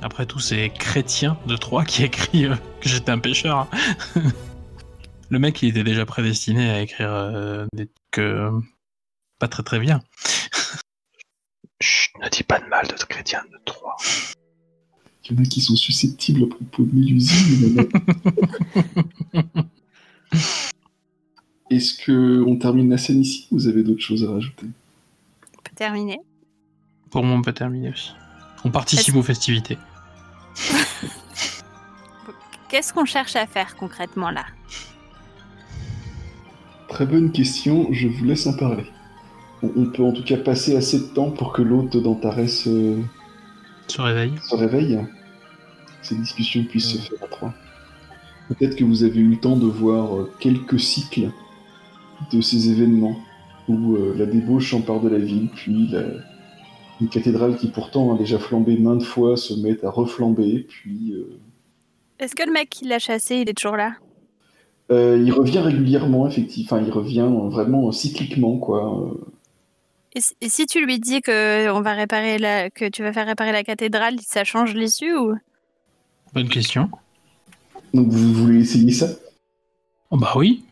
Après tout, c'est Chrétien de Troyes qui a écrit euh, que j'étais un pêcheur. hein. [LAUGHS] Le mec, il était déjà prédestiné à écrire euh, des trucs euh, pas très très bien. [LAUGHS] Chut, ne dis pas de mal de chrétien de Troyes. Il y en a qui sont susceptibles à propos de Mélusine. [LAUGHS] Est-ce que on termine la scène ici ou vous avez d'autres choses à rajouter? On peut terminer. Pour moi, on peut terminer aussi. On participe aux festivités. [LAUGHS] Qu'est-ce qu'on cherche à faire concrètement là? Très bonne question, je vous laisse en parler. On, peut en tout cas passer assez de temps pour que l'hôte d'Antares euh, Se réveille. se réveille. Ces discussions puissent se faire à trois. Peut-être que vous avez eu le temps de voir euh, quelques cycles de ces événements où euh, la débauche empare de la ville, puis la- une cathédrale qui pourtant a déjà flambé maintes fois se met à reflamber, puis euh, Est-ce que le mec qui l'a chassé, il est toujours là? Euh, il revient régulièrement, effectivement. Enfin, il revient vraiment cycliquement, quoi. Euh, et, si- et si tu lui dis que on va réparer la, que tu vas faire réparer la cathédrale, ça change l'issue ou? Bonne question. Donc vous voulez essayer ça? Oh bah oui.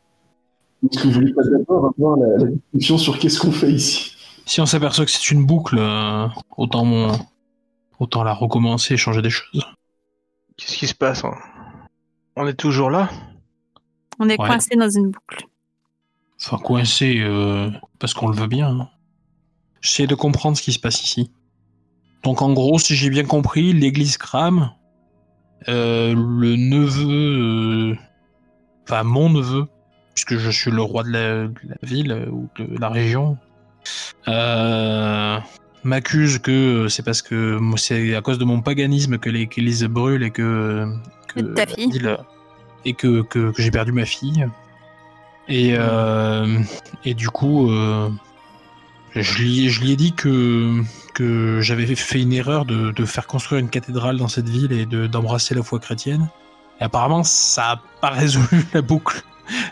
Est-ce que vous voulez pas d'abord avoir la, la discussion sur qu'est-ce qu'on fait ici Si on s'aperçoit que c'est une boucle, euh, autant, mon... autant la recommencer et changer des choses. Qu'est-ce qui se passe hein? On est toujours là? On est Ouais. coincé dans une boucle Enfin, coincé euh, parce qu'on le veut bien. hein. J'essaie de comprendre ce qui se passe ici. Donc en gros, si j'ai bien compris, l'église crame. Euh, le neveu, euh, enfin mon neveu, puisque je suis le roi de la, de la ville ou de la région, euh, m'accuse que c'est parce que c'est à cause de mon paganisme que l'église brûle et que, ta fille. et que, que, que j'ai perdu ma fille. Et, euh, et du coup, euh, je, lui, je lui ai dit que, que j'avais fait une erreur de, de faire construire une cathédrale dans cette ville et de- d'embrasser la foi chrétienne. Et apparemment, ça n'a pas [LAUGHS] résolu la boucle,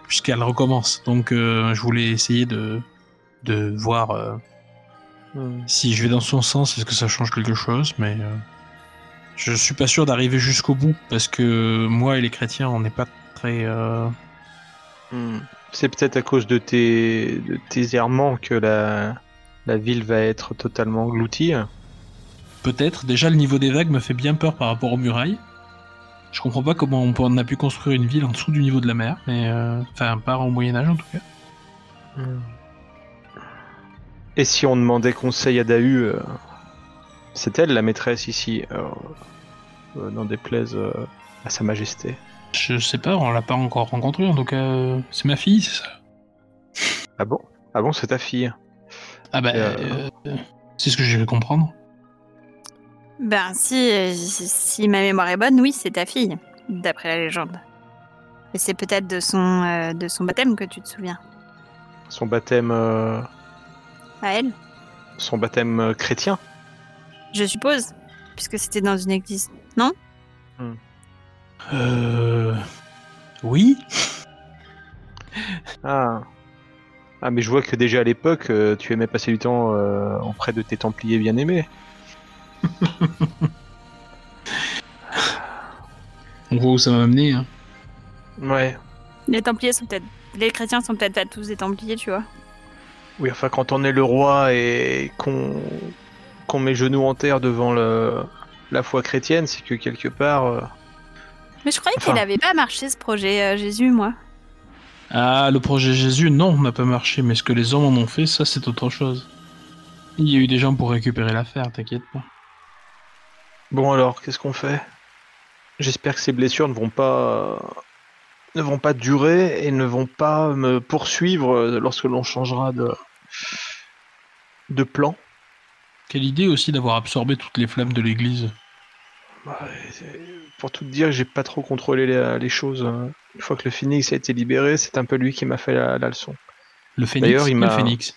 puisqu'elle recommence. Donc, euh, je voulais essayer de, de voir euh, si je vais dans son sens, est-ce que ça change quelque chose, mais euh, je suis pas sûr d'arriver jusqu'au bout, parce que moi et les chrétiens, on n'est pas très... euh, Hmm. C'est peut-être à cause de tes, de tes errements que la, la ville va être totalement engloutie. Peut-être. Déjà, le niveau des vagues me fait bien peur par rapport aux murailles. Je comprends pas comment on, peut- on a pu construire une ville en dessous du niveau de la mer, mais euh, enfin, pas au Moyen-Âge en tout cas. Et si on demandait conseil à Dahu, euh, c'est elle la maîtresse ici, euh, euh, n'en déplaise euh, à sa majesté. Je sais pas, on l'a pas encore rencontrée en tout cas. euh, C'est ma fille, c'est ça? Ah bon? Ah bon, c'est ta fille? Ah bah, Euh. euh, c'est ce que j'ai cru comprendre. Ben si, euh, si si ma mémoire est bonne, oui, c'est ta fille, d'après la légende. Et c'est peut-être de son euh, de son baptême que tu te souviens. Son baptême, euh, À elle, son baptême euh, chrétien. je suppose, puisque c'était dans une église. Euh... Oui [LAUGHS] Ah. Ah, mais je vois que déjà à l'époque, euh, tu aimais passer du temps euh, auprès de tes Templiers bien aimés. [LAUGHS] On voit où ça m'a amené. Hein. Ouais. Les Templiers sont peut-être. Les chrétiens sont peut-être pas tous des Templiers, tu vois. Oui, enfin, quand on est le roi et qu'on met genoux en terre devant le... la foi chrétienne, c'est que quelque part. euh, Mais je croyais Enfin. qu'il avait pas marché ce projet, euh, Jésus, moi. Ah, le projet Jésus, non, n'a pas marché, mais ce que les hommes en ont fait, ça c'est autre chose. Il y a eu des gens pour récupérer l'affaire, t'inquiète pas. Bon alors, qu'est-ce qu'on fait? J'espère que ces blessures ne vont pas ne vont pas durer et ne vont pas me poursuivre lorsque l'on changera de de plan. Quelle idée aussi d'avoir absorbé toutes les flammes de l'église. C'est- Pour tout te dire, j'ai pas trop contrôlé les, les choses. hein. Une fois que le phoenix a été libéré, c'est un peu lui qui m'a fait la, la leçon. Le phénix D'ailleurs, il m'a- phénix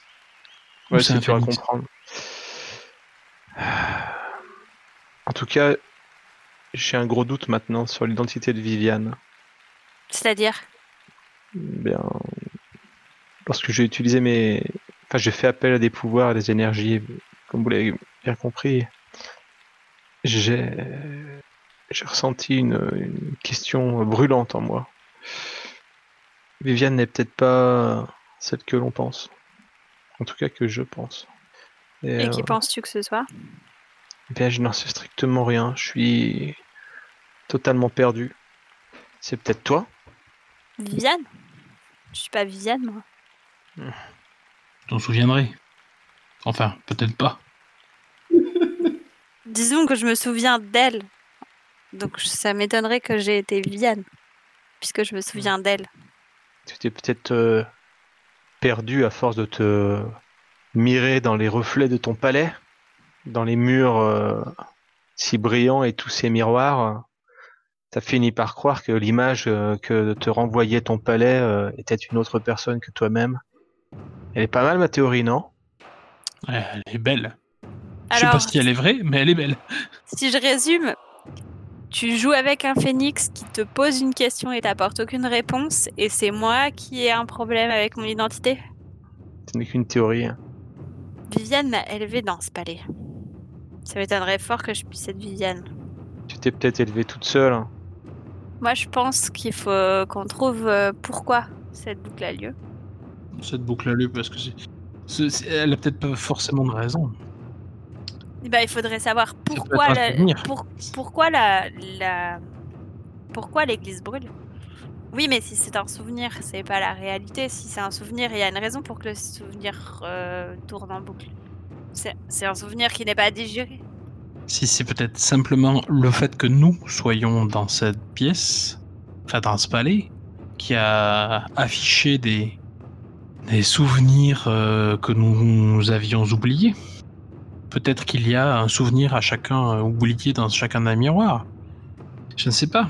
Ou Ouais, c'est c'est un dur à phénix comprendre. [SIGHS] En tout cas, j'ai un gros doute maintenant sur l'identité de Viviane. C'est-à-dire? Bien, lorsque j'ai utilisé mes, enfin, j'ai fait appel à des pouvoirs et des énergies, comme vous l'avez bien compris, j'ai, j'ai ressenti une, une question brûlante en moi. Viviane n'est peut-être pas celle que l'on pense. En tout cas, que je pense. Et qui euh, penses-tu que ce soit? Bien, je n'en sais strictement rien. Je suis totalement perdu. C'est peut-être toi? Viviane? Je suis pas Viviane, moi. T'en souviendrais? Enfin, peut-être pas. [LAUGHS] Disons que je me souviens d'elle. Donc ça m'étonnerait que j'ai été Viviane. Puisque je me souviens d'elle. Tu t'es peut-être euh, perdu à force de te mirer dans les reflets de ton palais, dans les murs euh, si brillants et tous ces miroirs. T'as fini par croire que l'image euh, que te renvoyait ton palais euh, était une autre personne que toi-même. Elle est pas mal ma théorie, non? Elle est belle. Je sais pas si elle est vraie, mais elle est belle. si je résume, tu joues avec un phénix qui te pose une question et t'apporte aucune réponse, et c'est moi qui ai un problème avec mon identité? Ce n'est qu'une théorie. hein. Viviane m'a élevée dans ce palais. Ça m'étonnerait fort que je puisse être Viviane. Tu t'es peut-être élevée toute seule. hein. Moi, je pense qu'il faut qu'on trouve euh, pourquoi cette boucle a lieu. Cette boucle a lieu parce que c'est. c'est- c'est- Elle a peut-être pas forcément de raison. Ben, il faudrait savoir pourquoi la, pour- pourquoi la, la pourquoi l'église brûle. Oui, mais si c'est un souvenir, c'est pas la réalité. Si c'est un souvenir, il y a une raison pour que le souvenir euh, tourne en boucle. C'est c'est un souvenir qui n'est pas digéré. Si c'est peut-être simplement le fait que nous soyons dans cette pièce, enfin dans ce palais, qui a affiché des, des souvenirs euh, que nous avions oubliés. Peut-être qu'il y a un souvenir à chacun euh, oublié dans chacun des miroirs. Je ne sais pas.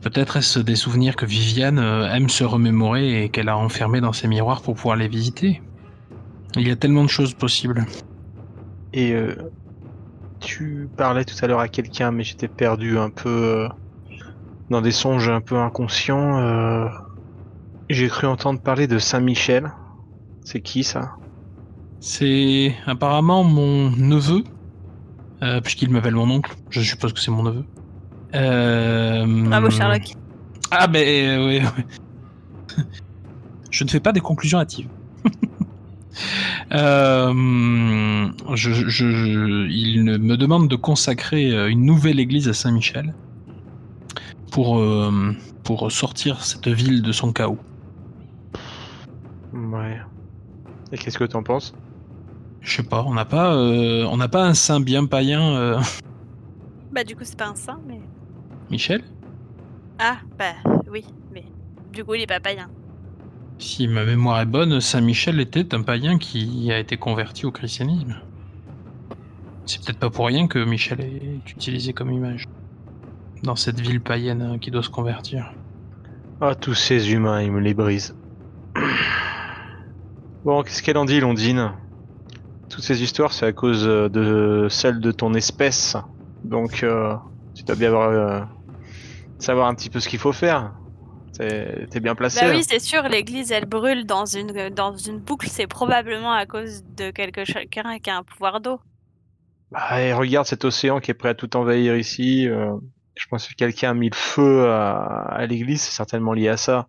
Peut-être est-ce des souvenirs que Viviane euh, aime se remémorer et qu'elle a enfermés dans ses miroirs pour pouvoir les visiter. Il y a tellement de choses possibles. Et tu parlais tout à l'heure à quelqu'un, mais j'étais perdu un peu dans des songes un peu inconscients. J'ai cru entendre parler de Saint-Michel. C'est qui ça? C'est apparemment mon neveu, euh, puisqu'il m'appelle mon oncle. Je suppose que c'est mon neveu. Euh, Bravo Sherlock. Ah ben euh, oui, oui. Je ne fais pas des conclusions hâtives. [LAUGHS] Euh, je, je- je- il me demande de consacrer une nouvelle église à Saint-Michel pour, euh, pour sortir cette ville de son chaos. Ouais. Et qu'est-ce que t'en penses? Je sais pas, on n'a pas, euh, on n'a pas un saint bien païen, euh, Bah du coup c'est pas un saint, mais Michel? Ah bah oui, mais du coup il est pas païen. Si ma mémoire est bonne, Saint Michel était un païen qui a été converti au christianisme. C'est peut-être pas pour rien que Michel est utilisé comme image. Dans cette ville païenne hein, qui doit se convertir. Ah, tous ces humains, ils me les brisent. [CLEARS THROAT] Bon, qu'est-ce qu'elle en dit, Londine? Toutes ces histoires, c'est à cause euh, de celle de ton espèce. Donc, euh, tu dois bien avoir, euh, savoir un petit peu ce qu'il faut faire. T'es bien placé. Bah hein. oui, c'est sûr, l'église, elle brûle dans une, dans une boucle. C'est probablement à cause de quelqu'un qui a un pouvoir d'eau. Bah, et regarde cet océan qui est prêt à tout envahir ici. euh, je pense que quelqu'un a mis le feu à, à l'église, c'est certainement lié à ça.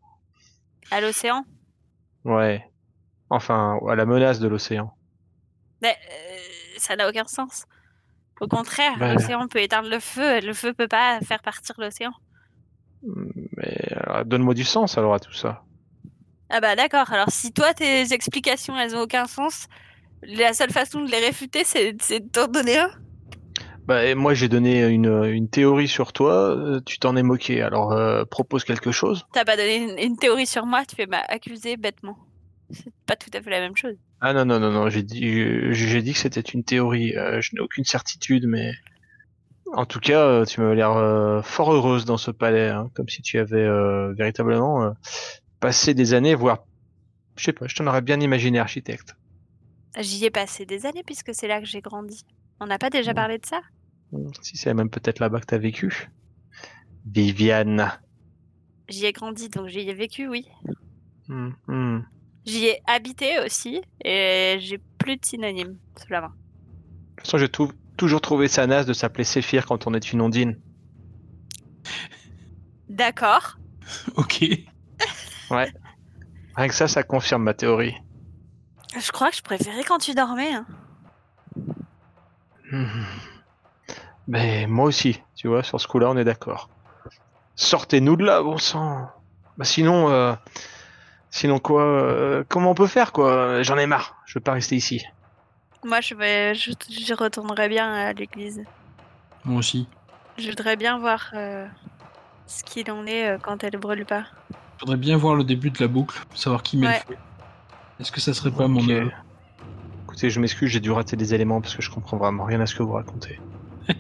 À l'océan? Ouais. Enfin, à la menace de l'océan. Mais euh, ça n'a aucun sens. Au contraire, Bah. l'océan peut éteindre le feu. Le feu peut pas faire partir l'océan. Mais alors, donne-moi du sens alors à tout ça. Ah bah d'accord. Alors si toi, tes explications, elles ont aucun sens, la seule façon de les réfuter, c'est de t'en donner un? Bah, et moi j'ai donné une, une théorie sur toi, euh, tu t'en es moqué. Alors euh, propose quelque chose. T'as pas donné une, une théorie sur moi, tu fais m'accuser bêtement. C'est pas tout à fait la même chose. Ah non non non non, j'ai dit j'ai dit que c'était une théorie. euh, je n'ai aucune certitude, mais en tout cas euh, tu m'avais l'air euh, fort heureuse dans ce palais, hein, comme si tu avais euh, véritablement passé des années, voire je sais pas, je t'en aurais bien imaginé architecte. J'y ai passé des années puisque c'est là que j'ai grandi. On n'a pas déjà parlé de ça? Si c'est même peut-être là-bas que t'as vécu. Viviane. J'y ai grandi, donc j'y ai vécu, oui. Hmm, hmm. J'y ai habité aussi, et j'ai plus de synonymes sous la main. De toute façon, j'ai tou- toujours trouvé ça naze de s'appeler Séphir quand on est une ondine. D'accord. [LAUGHS] Ok. Rien que ça, ça confirme ma théorie. Je crois que je préférais quand tu dormais. hein. Hmm. Mais moi aussi, tu vois, sur ce coup-là, on est d'accord. Sortez-nous de là, bon sang. Bah sinon, euh, sinon quoi euh, Comment on peut faire, quoi? J'en ai marre. Je veux pas rester ici. Moi, je vais, je, je retournerai bien à l'église. Moi aussi. Je voudrais bien voir euh, ce qu'il en est euh, quand elle brûle pas. Faudrait bien voir le début de la boucle, savoir qui met Ouais. le feu. Est-ce que ça serait pas mon neveu Écoutez, je m'excuse, j'ai dû rater des éléments parce que je comprends vraiment rien à ce que vous racontez. [LAUGHS]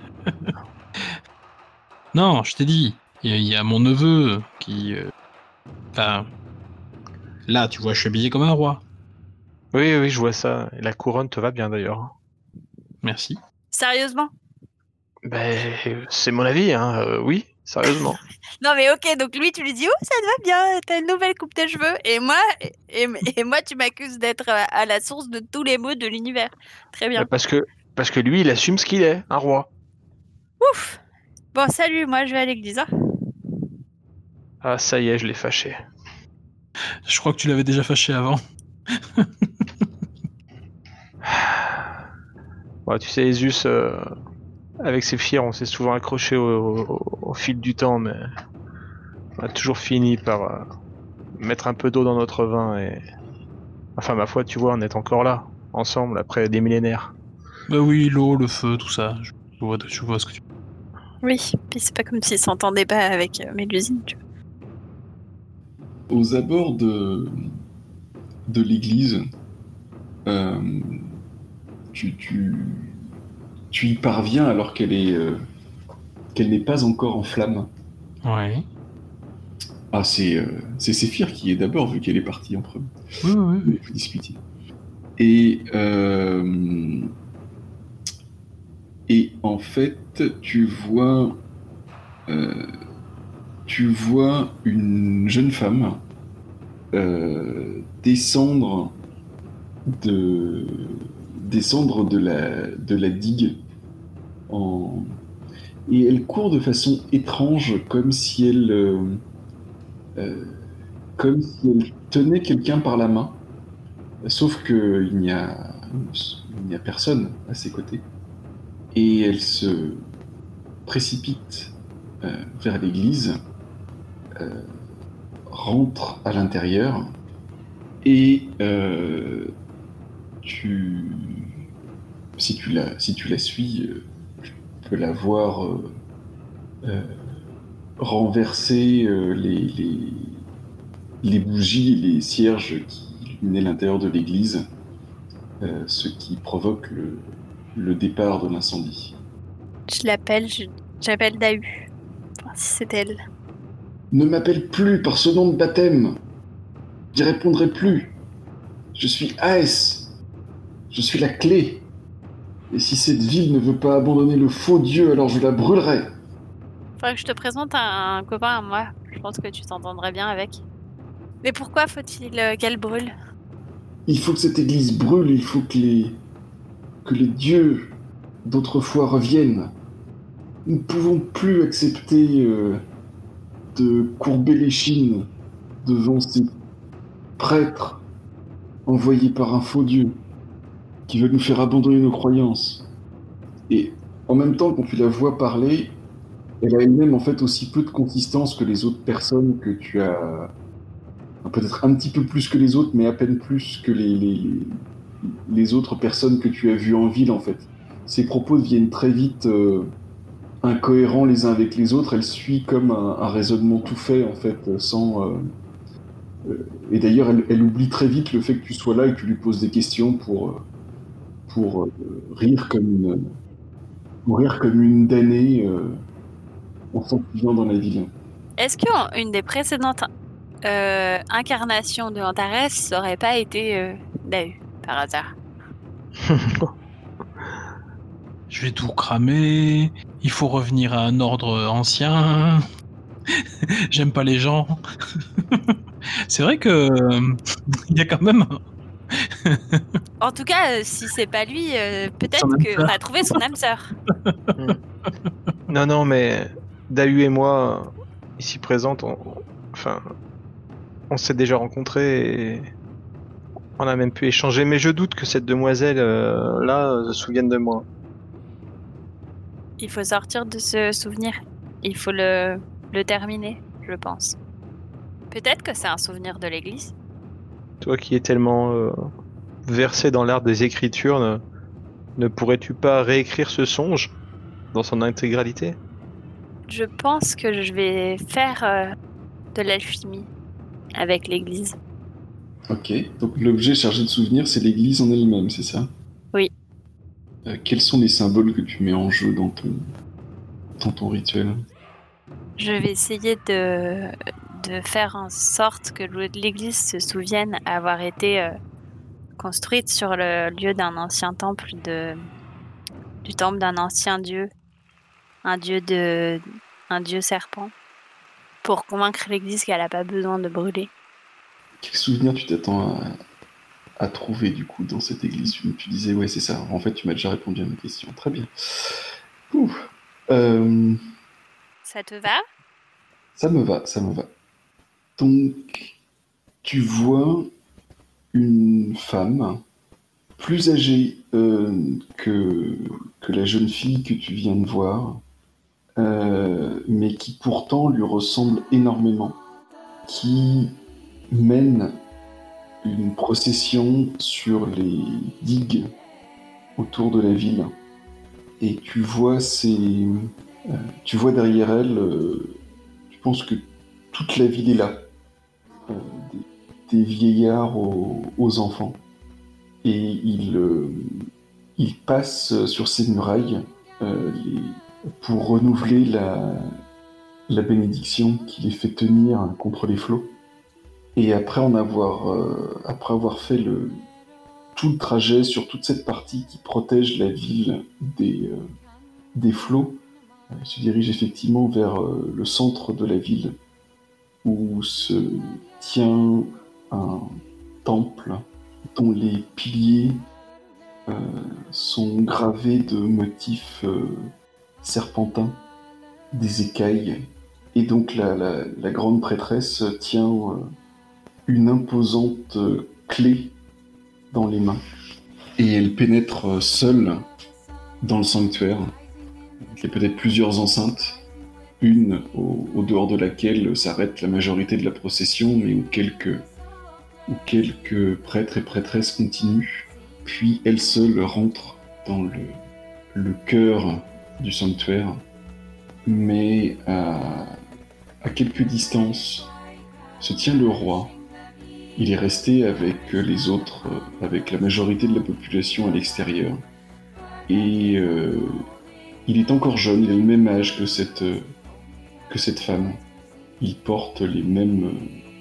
Non, je t'ai dit. Il y, a- il y a mon neveu qui. euh, Enfin. Là, tu vois, je suis habillé comme un roi. Oui, oui, je vois ça. Et la couronne te va bien d'ailleurs. Merci. Sérieusement? Ben, c'est mon avis, hein. euh, oui, sérieusement. [LAUGHS] Non, mais ok, donc lui, tu lui dis, oh, ça te va bien, t'as une nouvelle coupe de cheveux. Et moi, et, et moi tu m'accuses d'être à, à la source de tous les maux de l'univers. Très bien. Ben, parce que, parce que lui, il assume ce qu'il est, un roi. Ouf Bon, salut, moi, je vais à l'église. hein. Ah, ça y est, je l'ai fâché. Je crois que tu l'avais déjà fâché avant. [SIGHS] Ouais, tu sais, Zeus, euh, avec ses fiers, on s'est souvent accroché au, au- au fil du temps, mais on a toujours fini par euh, mettre un peu d'eau dans notre vin et. Enfin, ma foi, tu vois, on est encore là, ensemble, après des millénaires. Bah oui, l'eau, le feu, tout ça. Je vois, je vois ce que tu. Oui, puis c'est pas comme s'il s'entendait pas avec euh, Mélusine, tu vois. Aux abords de, de l'église, euh, tu, tu, tu y parviens alors qu'elle est euh, qu'elle n'est pas encore en flamme. Ouais. Ah, c'est euh, c'est Séphir qui est d'abord, vu qu'elle est partie en premier. Oui, oui, oui. Vous discutiez. Et, euh, et en fait, tu vois, tu vois une jeune femme euh, descendre de descendre de la de la digue en et elle court de façon étrange comme si elle euh, euh, comme si elle tenait quelqu'un par la main Sauf qu'il n'y a, il n'y a personne à ses côtés. Et elle se précipite vers l'église, rentre à l'intérieur, et euh, tu, si tu la, si tu la suis, euh, tu peux la voir euh, euh, renverser euh, les, les, les bougies les cierges qui illuminaient l'intérieur de l'église, euh, ce qui provoque le, le départ de l'incendie. Je l'appelle, j'appelle Dahu. C'est elle. Ne m'appelle plus par ce nom de baptême. J'y répondrai plus. Je suis Aes. Je suis la clé. Et si cette ville ne veut pas abandonner le faux dieu, alors je la brûlerai. Faudrait que je te présente un, copain à moi. Je pense que tu t'entendrais bien avec. Mais pourquoi faut-il euh, qu'elle brûle? Il faut que cette église brûle, il faut que les, que les dieux d'autrefois reviennent. Nous ne pouvons plus accepter euh, de courber les devant ces prêtres envoyés par un faux dieu qui veut nous faire abandonner nos croyances. Et en même temps, quand tu la vois parler, elle a elle-même en fait aussi peu de consistance que les autres personnes que tu as. Peut-être un petit peu plus que les autres, mais à peine plus que les, les, autres personnes que tu as vues en ville en fait. Ses propos deviennent très vite euh, incohérents les uns avec les autres. Elle suit comme un, raisonnement tout fait en fait, sans. Euh, euh, et d'ailleurs, elle, elle, oublie très vite le fait que tu sois là et que tu lui poses des questions pour pour euh, rire comme une pour rire comme une damnée euh, en s'enfuant dans la ville. Est-ce qu'une des précédentes euh, incarnations de Antares n'aurait pas été euh, par hasard? [LAUGHS] Je vais tout cramer. Il faut revenir à un ordre ancien. [LAUGHS] J'aime pas les gens. [LAUGHS] C'est vrai que il y a quand même en tout cas, euh, si c'est pas lui, euh, peut-être qu'on a trouvé son âme sœur. non, non, mais Dahu et moi, ici présentes, on... enfin, on s'est déjà rencontrés et on a même pu échanger. Mais je doute que cette demoiselle euh, là se souvienne de moi. Il faut sortir de ce souvenir. Il faut le, le terminer, je pense. Peut-être que c'est un souvenir de l'église. Toi qui es tellement euh, versé dans l'art des écritures, ne, pourrais-tu pas réécrire ce songe dans son intégralité? Je pense que je vais faire euh, de l'alchimie avec l'église. Ok, donc l'objet chargé de souvenirs, c'est l'église en elle-même, c'est ça? Euh, quels sont les symboles que tu mets en jeu dans ton, dans ton rituel Je vais essayer de, de faire en sorte que l'église se souvienne avoir été euh, construite sur le lieu d'un ancien temple de du temple d'un ancien dieu, un dieu de un dieu serpent, pour convaincre l'église qu'elle n'a pas besoin de brûler. Quel souvenir tu t'attends à, trouver du coup dans cette église tu, disais ouais c'est ça. En fait tu m'as déjà répondu à ma question. Très bien. Euh, ça te va? Ça me va, ça me va. Donc, tu vois une femme plus âgée euh, que, que la jeune fille que tu viens de voir, euh, mais qui pourtant lui ressemble énormément, qui mène une procession sur les digues autour de la ville. Et tu vois ces, euh, tu vois derrière elle, je pense que toute la ville est là. Euh, des, vieillards aux, enfants. Et il, euh, il passe sur ces murailles euh, pour renouveler la, la bénédiction qui les fait tenir contre les flots. Et après en avoir, après avoir fait tout le trajet sur toute cette partie qui protège la ville des, des flots, il se dirige effectivement vers le centre de la ville où se tient un temple dont les piliers euh, sont gravés de motifs euh, serpentins, des écailles. Et donc la, grande prêtresse tient euh, une imposante clé dans les mains. Et elle pénètre seule dans le sanctuaire. Il y a peut-être plusieurs enceintes une au, dehors de laquelle s'arrête la majorité de la procession, mais où quelques, prêtres et prêtresses continuent, puis elle seule rentre dans le, le cœur du sanctuaire, mais à, à quelques distances se tient le roi. Il est resté avec les autres, avec la majorité de la population à l'extérieur. Et euh, il est encore jeune, il a le même âge que cette, que cette femme. Il porte les mêmes,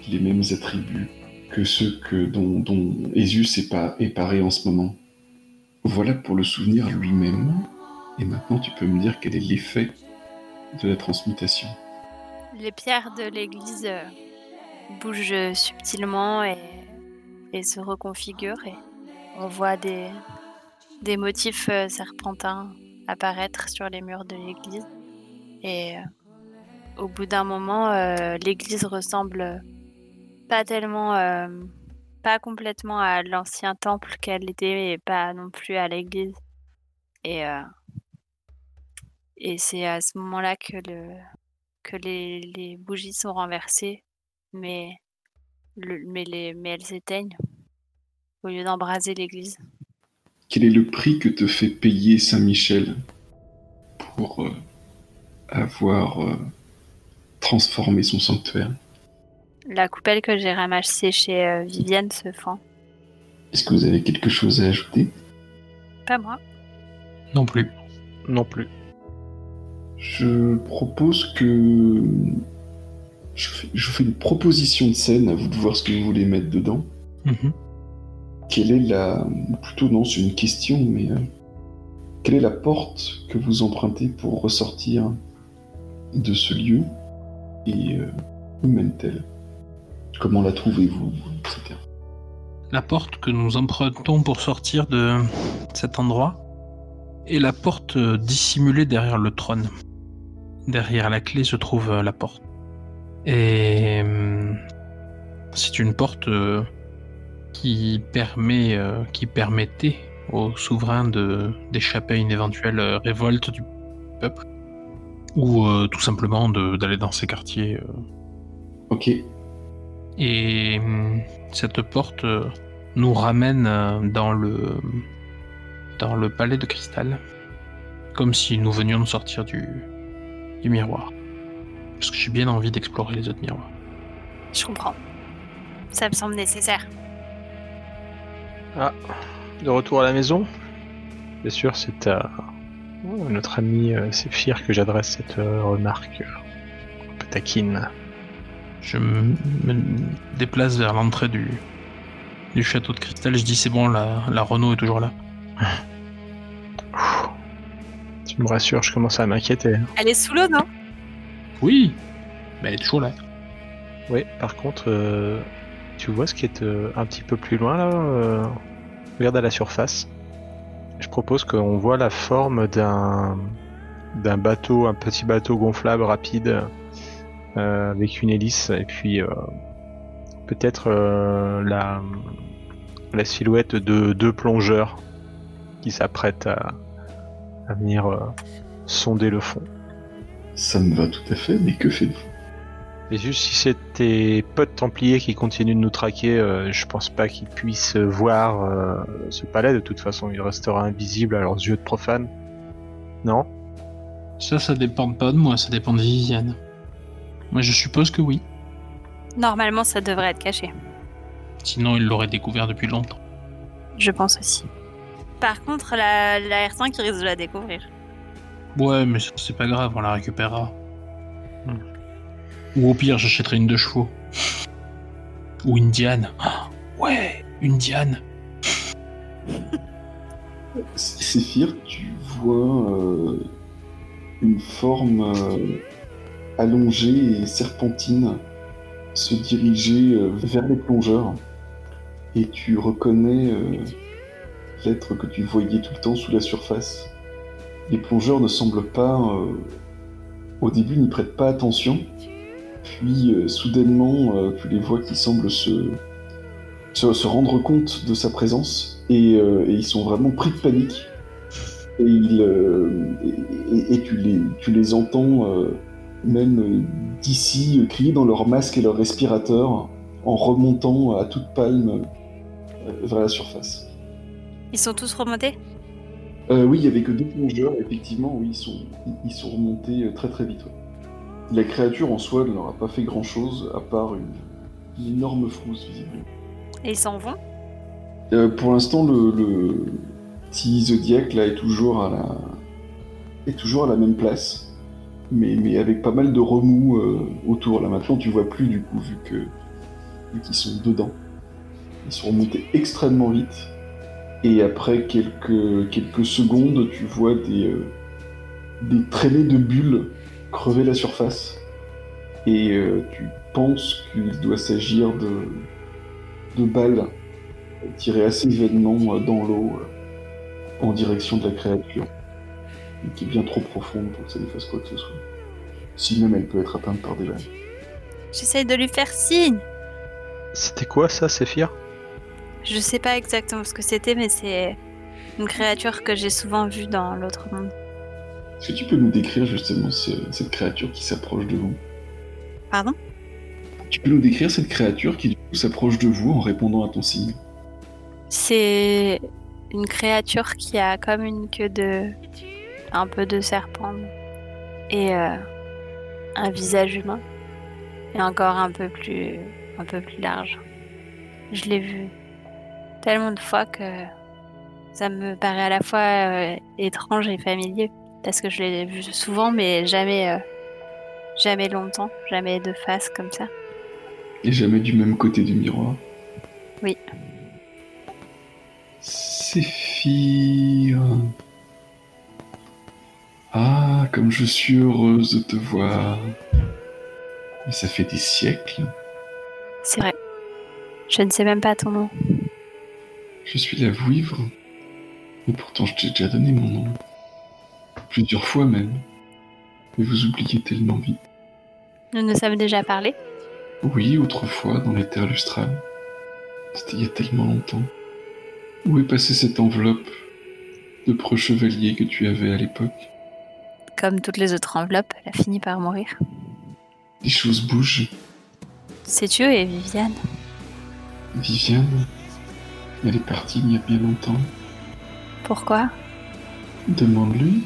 les mêmes attributs que ceux que, dont, dont Esus est, pas, est paré en ce moment. Voilà pour le souvenir lui-même. Et maintenant, tu peux me dire quel est l'effet de la transmutation. Les pierres de l'église bougent subtilement et, se reconfigurent. Et on voit des, des motifs euh, serpentins apparaître sur les murs de l'église. Et euh, au bout d'un moment, euh, l'église ressemble pas tellement, pas complètement à l'ancien temple qu'elle était, et pas non plus à l'église. Et, et c'est à ce moment-là que, le, que les bougies sont renversées, mais, le, mais, les, mais elles s'éteignent au lieu d'embraser l'église. Quel est le prix que te fait payer Saint-Michel pour euh, avoir euh, transformé son sanctuaire? La coupelle que j'ai ramassée chez euh, Vivienne se fend. Est-ce que vous avez quelque chose à ajouter? Pas moi. Non plus. Non plus. Je propose que... Je fais, je fais une proposition de scène, à vous de voir ce que vous voulez mettre dedans. Mhm. Quelle est la... Plutôt non, c'est une question, mais... euh, Quelle est la porte que vous empruntez pour ressortir de ce lieu Et euh, où mène-t-elle? Comment la trouvez-vous etc. La porte que nous empruntons pour sortir de cet endroit est la porte dissimulée derrière le trône. Derrière la clé se trouve la porte. Et hum, c'est une porte euh, qui permet, euh, qui permettait au souverain de d'échapper à une éventuelle euh, révolte du peuple, ou euh, tout simplement d'aller dans ces quartiers. euh. Ok, Et cette porte euh, nous ramène euh, dans le dans le palais de cristal, comme si nous venions de sortir du du miroir. Parce que j'ai bien envie d'explorer les autres miroirs. Je comprends. Ça me semble nécessaire. De retour à la maison Bien sûr, c'est à notre ami euh, Séphir que j'adresse cette euh, remarque un peu taquine. Je me déplace vers l'entrée du du château de cristal. Je dis c'est bon, la, la Renault est toujours là. [LAUGHS] Tu me rassures, je commence à m'inquiéter. Elle est sous l'eau, non? Oui, mais elle est toujours là. Oui, par contre, euh, tu vois ce qui est euh, un petit peu plus loin là euh, Regarde à la surface. Je propose qu'on voit la forme d'un d'un bateau, un petit bateau gonflable rapide avec une hélice et puis peut-être la la silhouette de deux plongeurs qui s'apprêtent à, venir sonder le fond. Ça me va tout à fait, mais que faites-vous? Et juste si c'est tes potes templiers qui continuent de nous traquer, euh, je pense pas qu'ils puissent voir euh, ce palais. De toute façon, il restera invisible à leurs yeux de profanes. Non? Ça, ça dépend pas de moi, ça dépend de Viviane. Moi, je suppose que oui. Normalement, ça devrait être caché. Sinon, il l'aurait découvert depuis longtemps. Je pense aussi. Par contre, la, la R5 il risque de la découvrir. Ouais, mais c'est pas grave, on la récupérera. Hmm. Ou au pire, j'achèterai une de chevaux. Ou une Diane. Ah, ouais, une Diane. [LAUGHS] Séphir, tu vois euh, une forme euh, allongée et serpentine se diriger euh, vers les plongeurs. Et tu reconnais l'être que tu voyais tout le temps sous la surface. Les plongeurs ne semblent pas, euh, au début, n'y prêtent pas attention. Puis, euh, soudainement, euh, tu les vois qui semblent se, se, rendre compte de sa présence et, ils sont vraiment pris de panique. Et, tu, les, tu les entends même d'ici crier dans leur masque et leur respirateur en remontant à toute palme vers la surface. Ils sont tous remontés? Euh, oui, il y avait que deux plongeurs, effectivement, oui, ils sont, ils sont remontés euh, très très vite. ouais. La créature en soi ne leur a pas fait grand chose, à part une, une énorme frousse, visiblement. Et ils s'en vont? Euh, pour l'instant, le, le petit Zodiac là est toujours à la est toujours à la même place, mais, mais avec pas mal de remous euh, autour. Là maintenant, tu vois plus du coup vu que vu qu'ils sont dedans. Ils sont remontés extrêmement vite. Et après quelques, quelques secondes, tu vois des, euh, des traînées de bulles crever la surface. Et euh, tu penses qu'il doit s'agir de, de balles tirées assez vainement euh, dans l'eau en direction de la créature. Qui est bien trop profonde pour que ça lui fasse quoi que ce soit. Si même elle peut être atteinte par des balles. J'essaye de lui faire signe. C'était quoi ça, Séphir? Je sais pas exactement ce que c'était, mais c'est une créature que j'ai souvent vue dans l'autre monde. Est-ce que tu peux nous décrire justement ce- cette créature qui s'approche de vous? Pardon? Tu peux nous décrire cette créature qui s'approche de vous en répondant à ton signe? C'est une créature qui a comme une queue de. un peu de serpent. Et euh, un visage humain. Et encore un peu plus. un peu plus large. Je l'ai vu tellement de fois que ça me paraît à la fois euh, étrange et familier. Parce que je l'ai vu souvent, mais jamais. euh, jamais longtemps. Jamais de face comme ça. Et jamais du même côté du miroir Oui. Séphir. Ah, comme je suis heureuse de te voir. Mais ça fait des siècles. C'est vrai. Je ne sais même pas ton nom. Je suis la vouivre. Et pourtant, je t'ai déjà donné mon nom. Plusieurs fois même. Mais vous oubliez tellement vite. Nous nous sommes déjà parlé. Oui, autrefois, dans les terres lustrales. C'était il y a tellement longtemps. Où est passée cette enveloppe de preux chevalier que tu avais à l'époque? Comme toutes les autres enveloppes, elle a fini par mourir. Les choses bougent. Sais-tu où est Viviane? Viviane, elle est partie il y a bien longtemps. Pourquoi? Demande-lui.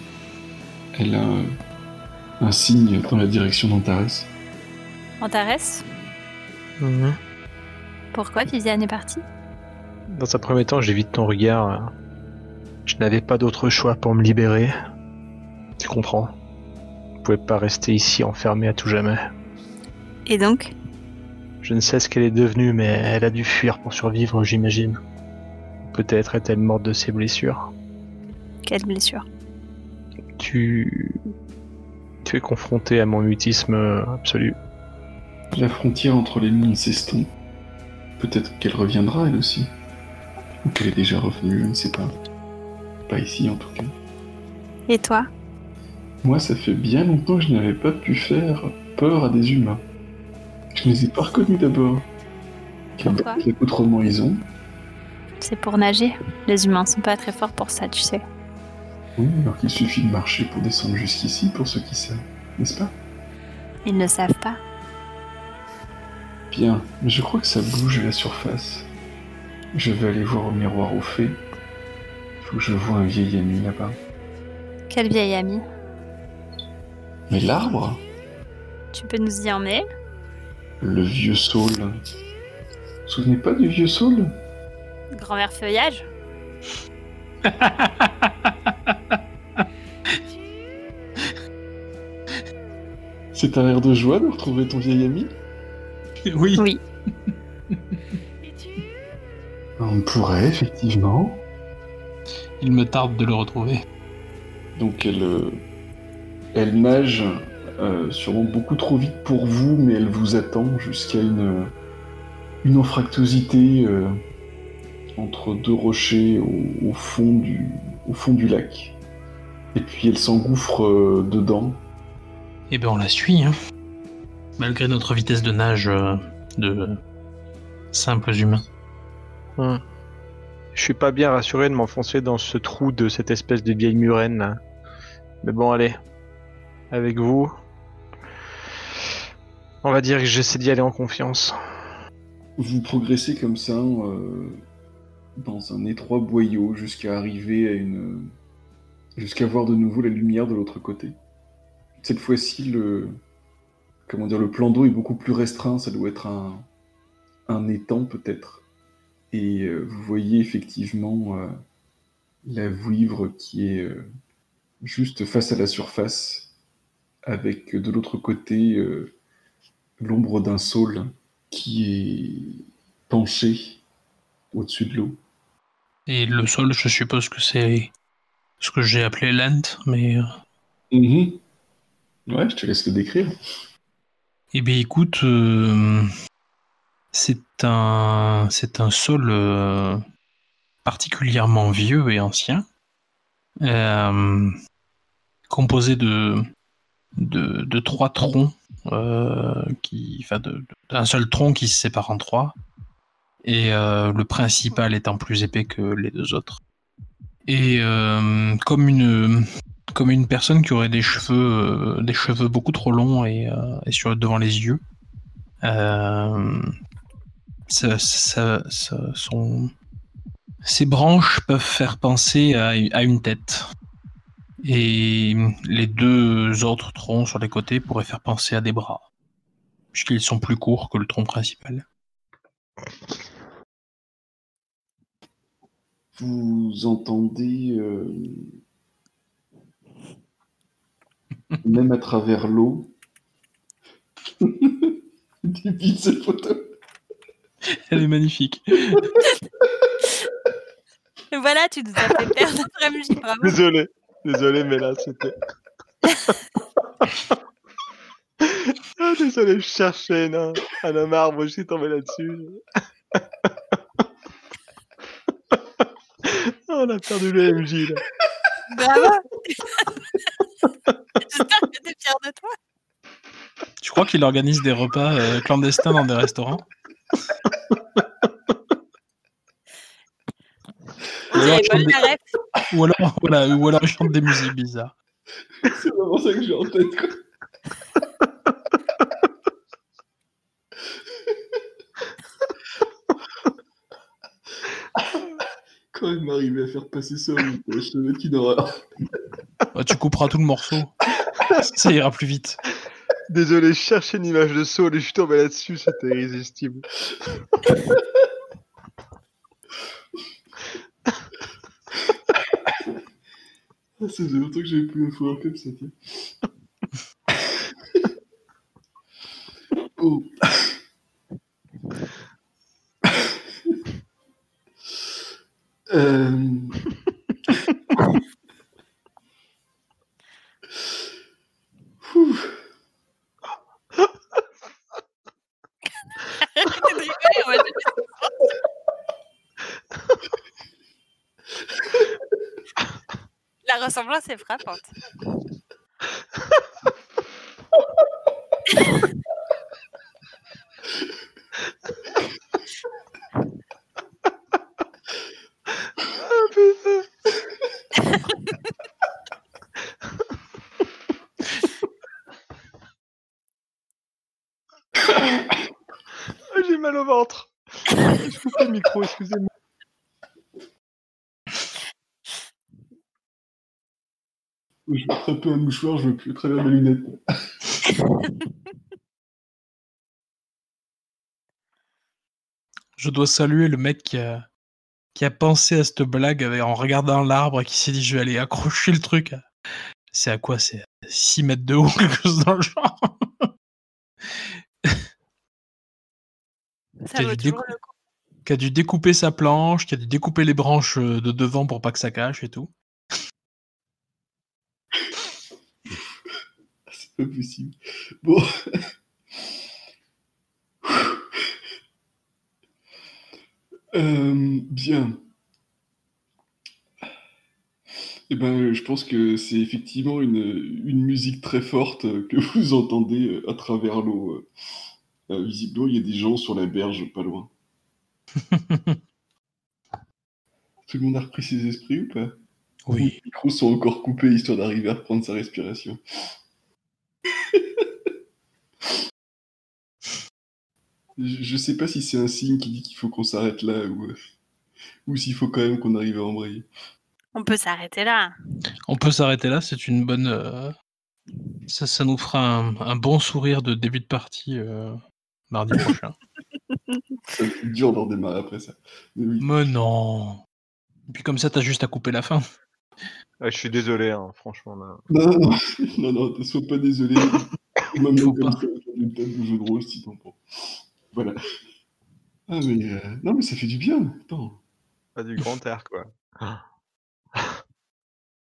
Elle a un signe dans la direction d'Antares. Antares? Mhm. Pourquoi Viviane est partie? Dans un premier temps, j'évite ton regard. Je n'avais pas d'autre choix pour me libérer. Tu comprends? Je pouvais pas rester ici enfermé à tout jamais. Et donc? Je ne sais ce qu'elle est devenue, mais elle a dû fuir pour survivre, j'imagine. Peut-être est-elle morte de ses blessures. Quelle blessure Tu... Tu es confronté à mon mutisme absolu. La frontière entre les mondes s'estompe. Peut-être qu'elle reviendra elle aussi. Ou qu'elle est déjà revenue, je ne sais pas. Pas ici en tout cas. Et toi? Moi, ça fait bien longtemps que je n'avais pas pu faire peur à des humains. Je ne les ai pas reconnus d'abord. Pourquoi? Quel accoutrement ils ont C'est pour nager. Les humains sont pas très forts pour ça, tu sais. Oui, alors qu'il suffit de marcher pour descendre jusqu'ici pour ceux qui savent, n'est-ce pas? Ils ne savent pas. Bien, mais je crois que ça bouge à la surface. Je vais aller voir au miroir au fait. Faut que je vois un vieil ami là-bas. Quel vieil ami? Mais l'arbre? Tu peux nous y emmener? Le vieux saule. Vous vous souvenez pas du vieux saule? Grand-mère feuillage [LAUGHS] C'est un air de joie de retrouver ton vieil ami Oui. Oui. On pourrait, effectivement. Il me tarde de le retrouver. Donc elle, euh, elle nage euh, sûrement beaucoup trop vite pour vous, mais elle vous attend jusqu'à une, une anfractuosité euh, entre deux rochers au, au fond du, au fond du lac. Et puis elle s'engouffre euh, dedans. Eh ben on la suit, hein. Malgré notre vitesse de nage euh, de simples humains. Hmm. Je suis pas bien rassuré de m'enfoncer dans ce trou de cette espèce de vieille murène. là. Mais bon, allez. Avec vous. On va dire que j'essaie d'y aller en confiance. Vous progressez comme ça euh, dans un étroit boyau jusqu'à arriver à une. jusqu'à voir de nouveau la lumière de l'autre côté. Cette fois-ci, le. comment dire, le plan d'eau est beaucoup plus restreint, ça doit être un, un étang peut-être. Et euh, vous voyez effectivement euh, la vouivre qui est euh, juste face à la surface, avec de l'autre côté l'ombre d'un saule qui est penché au-dessus de l'eau. Et le sol, je suppose que c'est ce que j'ai appelé lent, mais. euh, Mhm. Ouais, je te laisse le décrire. Eh bien, écoute, euh, c'est un, c'est un sol euh, particulièrement vieux et ancien, euh, composé de, de, de trois troncs, qui, enfin, d'un seul tronc qui se sépare en trois, et euh, le principal étant plus épais que les deux autres. Et euh, comme une, comme une personne qui aurait des cheveux, euh, des cheveux beaucoup trop longs et, et sur devant les yeux. Ça, branches peuvent faire penser à, à une tête. Et les deux autres troncs sur les côtés pourraient faire penser à des bras, puisqu'ils sont plus courts que le tronc principal. Vous entendez, euh, même à travers l'eau, [LAUGHS] débile cette photo. Elle est magnifique. Voilà, tu nous as fait perdre bravo. Désolé, désolé, mais là c'était. [LAUGHS] ah, désolé, je cherchais un, un, arbre, je suis tombé là-dessus. Oh, on a perdu le MJ là. [LAUGHS] Bravo. [LAUGHS] J'espère que t'es fier de toi. Tu crois qu'il organise des repas euh, clandestins dans des restaurants? Ou alors, bonne des- ou alors, voilà, ou alors il chante des musiques bizarres. C'est vraiment ça que j'ai en tête. Quoi. [LAUGHS] Quand il m'arrivait à faire passer ça, je te mets une horreur. Bah, tu couperas tout le morceau. Ça ira plus vite. Désolé, je cherchais une image de Saul et je suis tombé là-dessus, c'était irrésistible. Ah, ça faisait longtemps que j'avais plus un fourreur comme ça. tiens. oh. Euh, [LAUGHS] La ressemblance est frappante. Ventre. [LAUGHS] Je coupe le micro, excusez-moi. Je vais attraper un mouchoir, je veux plus travers mes lunettes. Je dois saluer le mec qui a, qui a pensé à cette blague avec- en regardant l'arbre et qui s'est dit je vais aller accrocher le truc. C'est à quoi? C'est 6 mètres de haut, [LAUGHS] quelque chose dans le genre. Ça T'as vaut du toujours décou- le coup. qui a dû découper sa planche, qui a dû découper les branches euh, de devant pour pas que ça cache et tout. C'est pas possible. Bon. [LAUGHS] Euh, bien. Eh ben, je pense que c'est effectivement une, une musique très forte euh, que vous [LAUGHS] entendez à travers l'eau. Euh. Euh, visiblement, il y a des gens sur la berge pas loin. [LAUGHS] Tout le monde a repris ses esprits ou pas? Oui. Les micros sont encore coupés histoire d'arriver à reprendre sa respiration. [LAUGHS] je, je sais pas si c'est un signe qui dit qu'il faut qu'on s'arrête là ou, euh, ou s'il faut quand même qu'on arrive à embrayer. On peut s'arrêter là. On peut s'arrêter là, c'est une bonne. euh, Ça, ça nous fera un, un bon sourire de début de partie euh, mardi prochain. Ça va être dur d'en démarrer après ça. Mais oui. Mais non. Et puis comme ça, t'as juste à couper la fin. Ah, je suis désolé, hein, franchement. Là. Non, non, non, [LAUGHS] non, ne sois pas désolé. [LAUGHS] Même Faut pas. de jeu de rôle si t'en prends. Voilà. Ah, mais euh, non, mais ça fait du bien. Attends. Pas du grand air, quoi. Ah.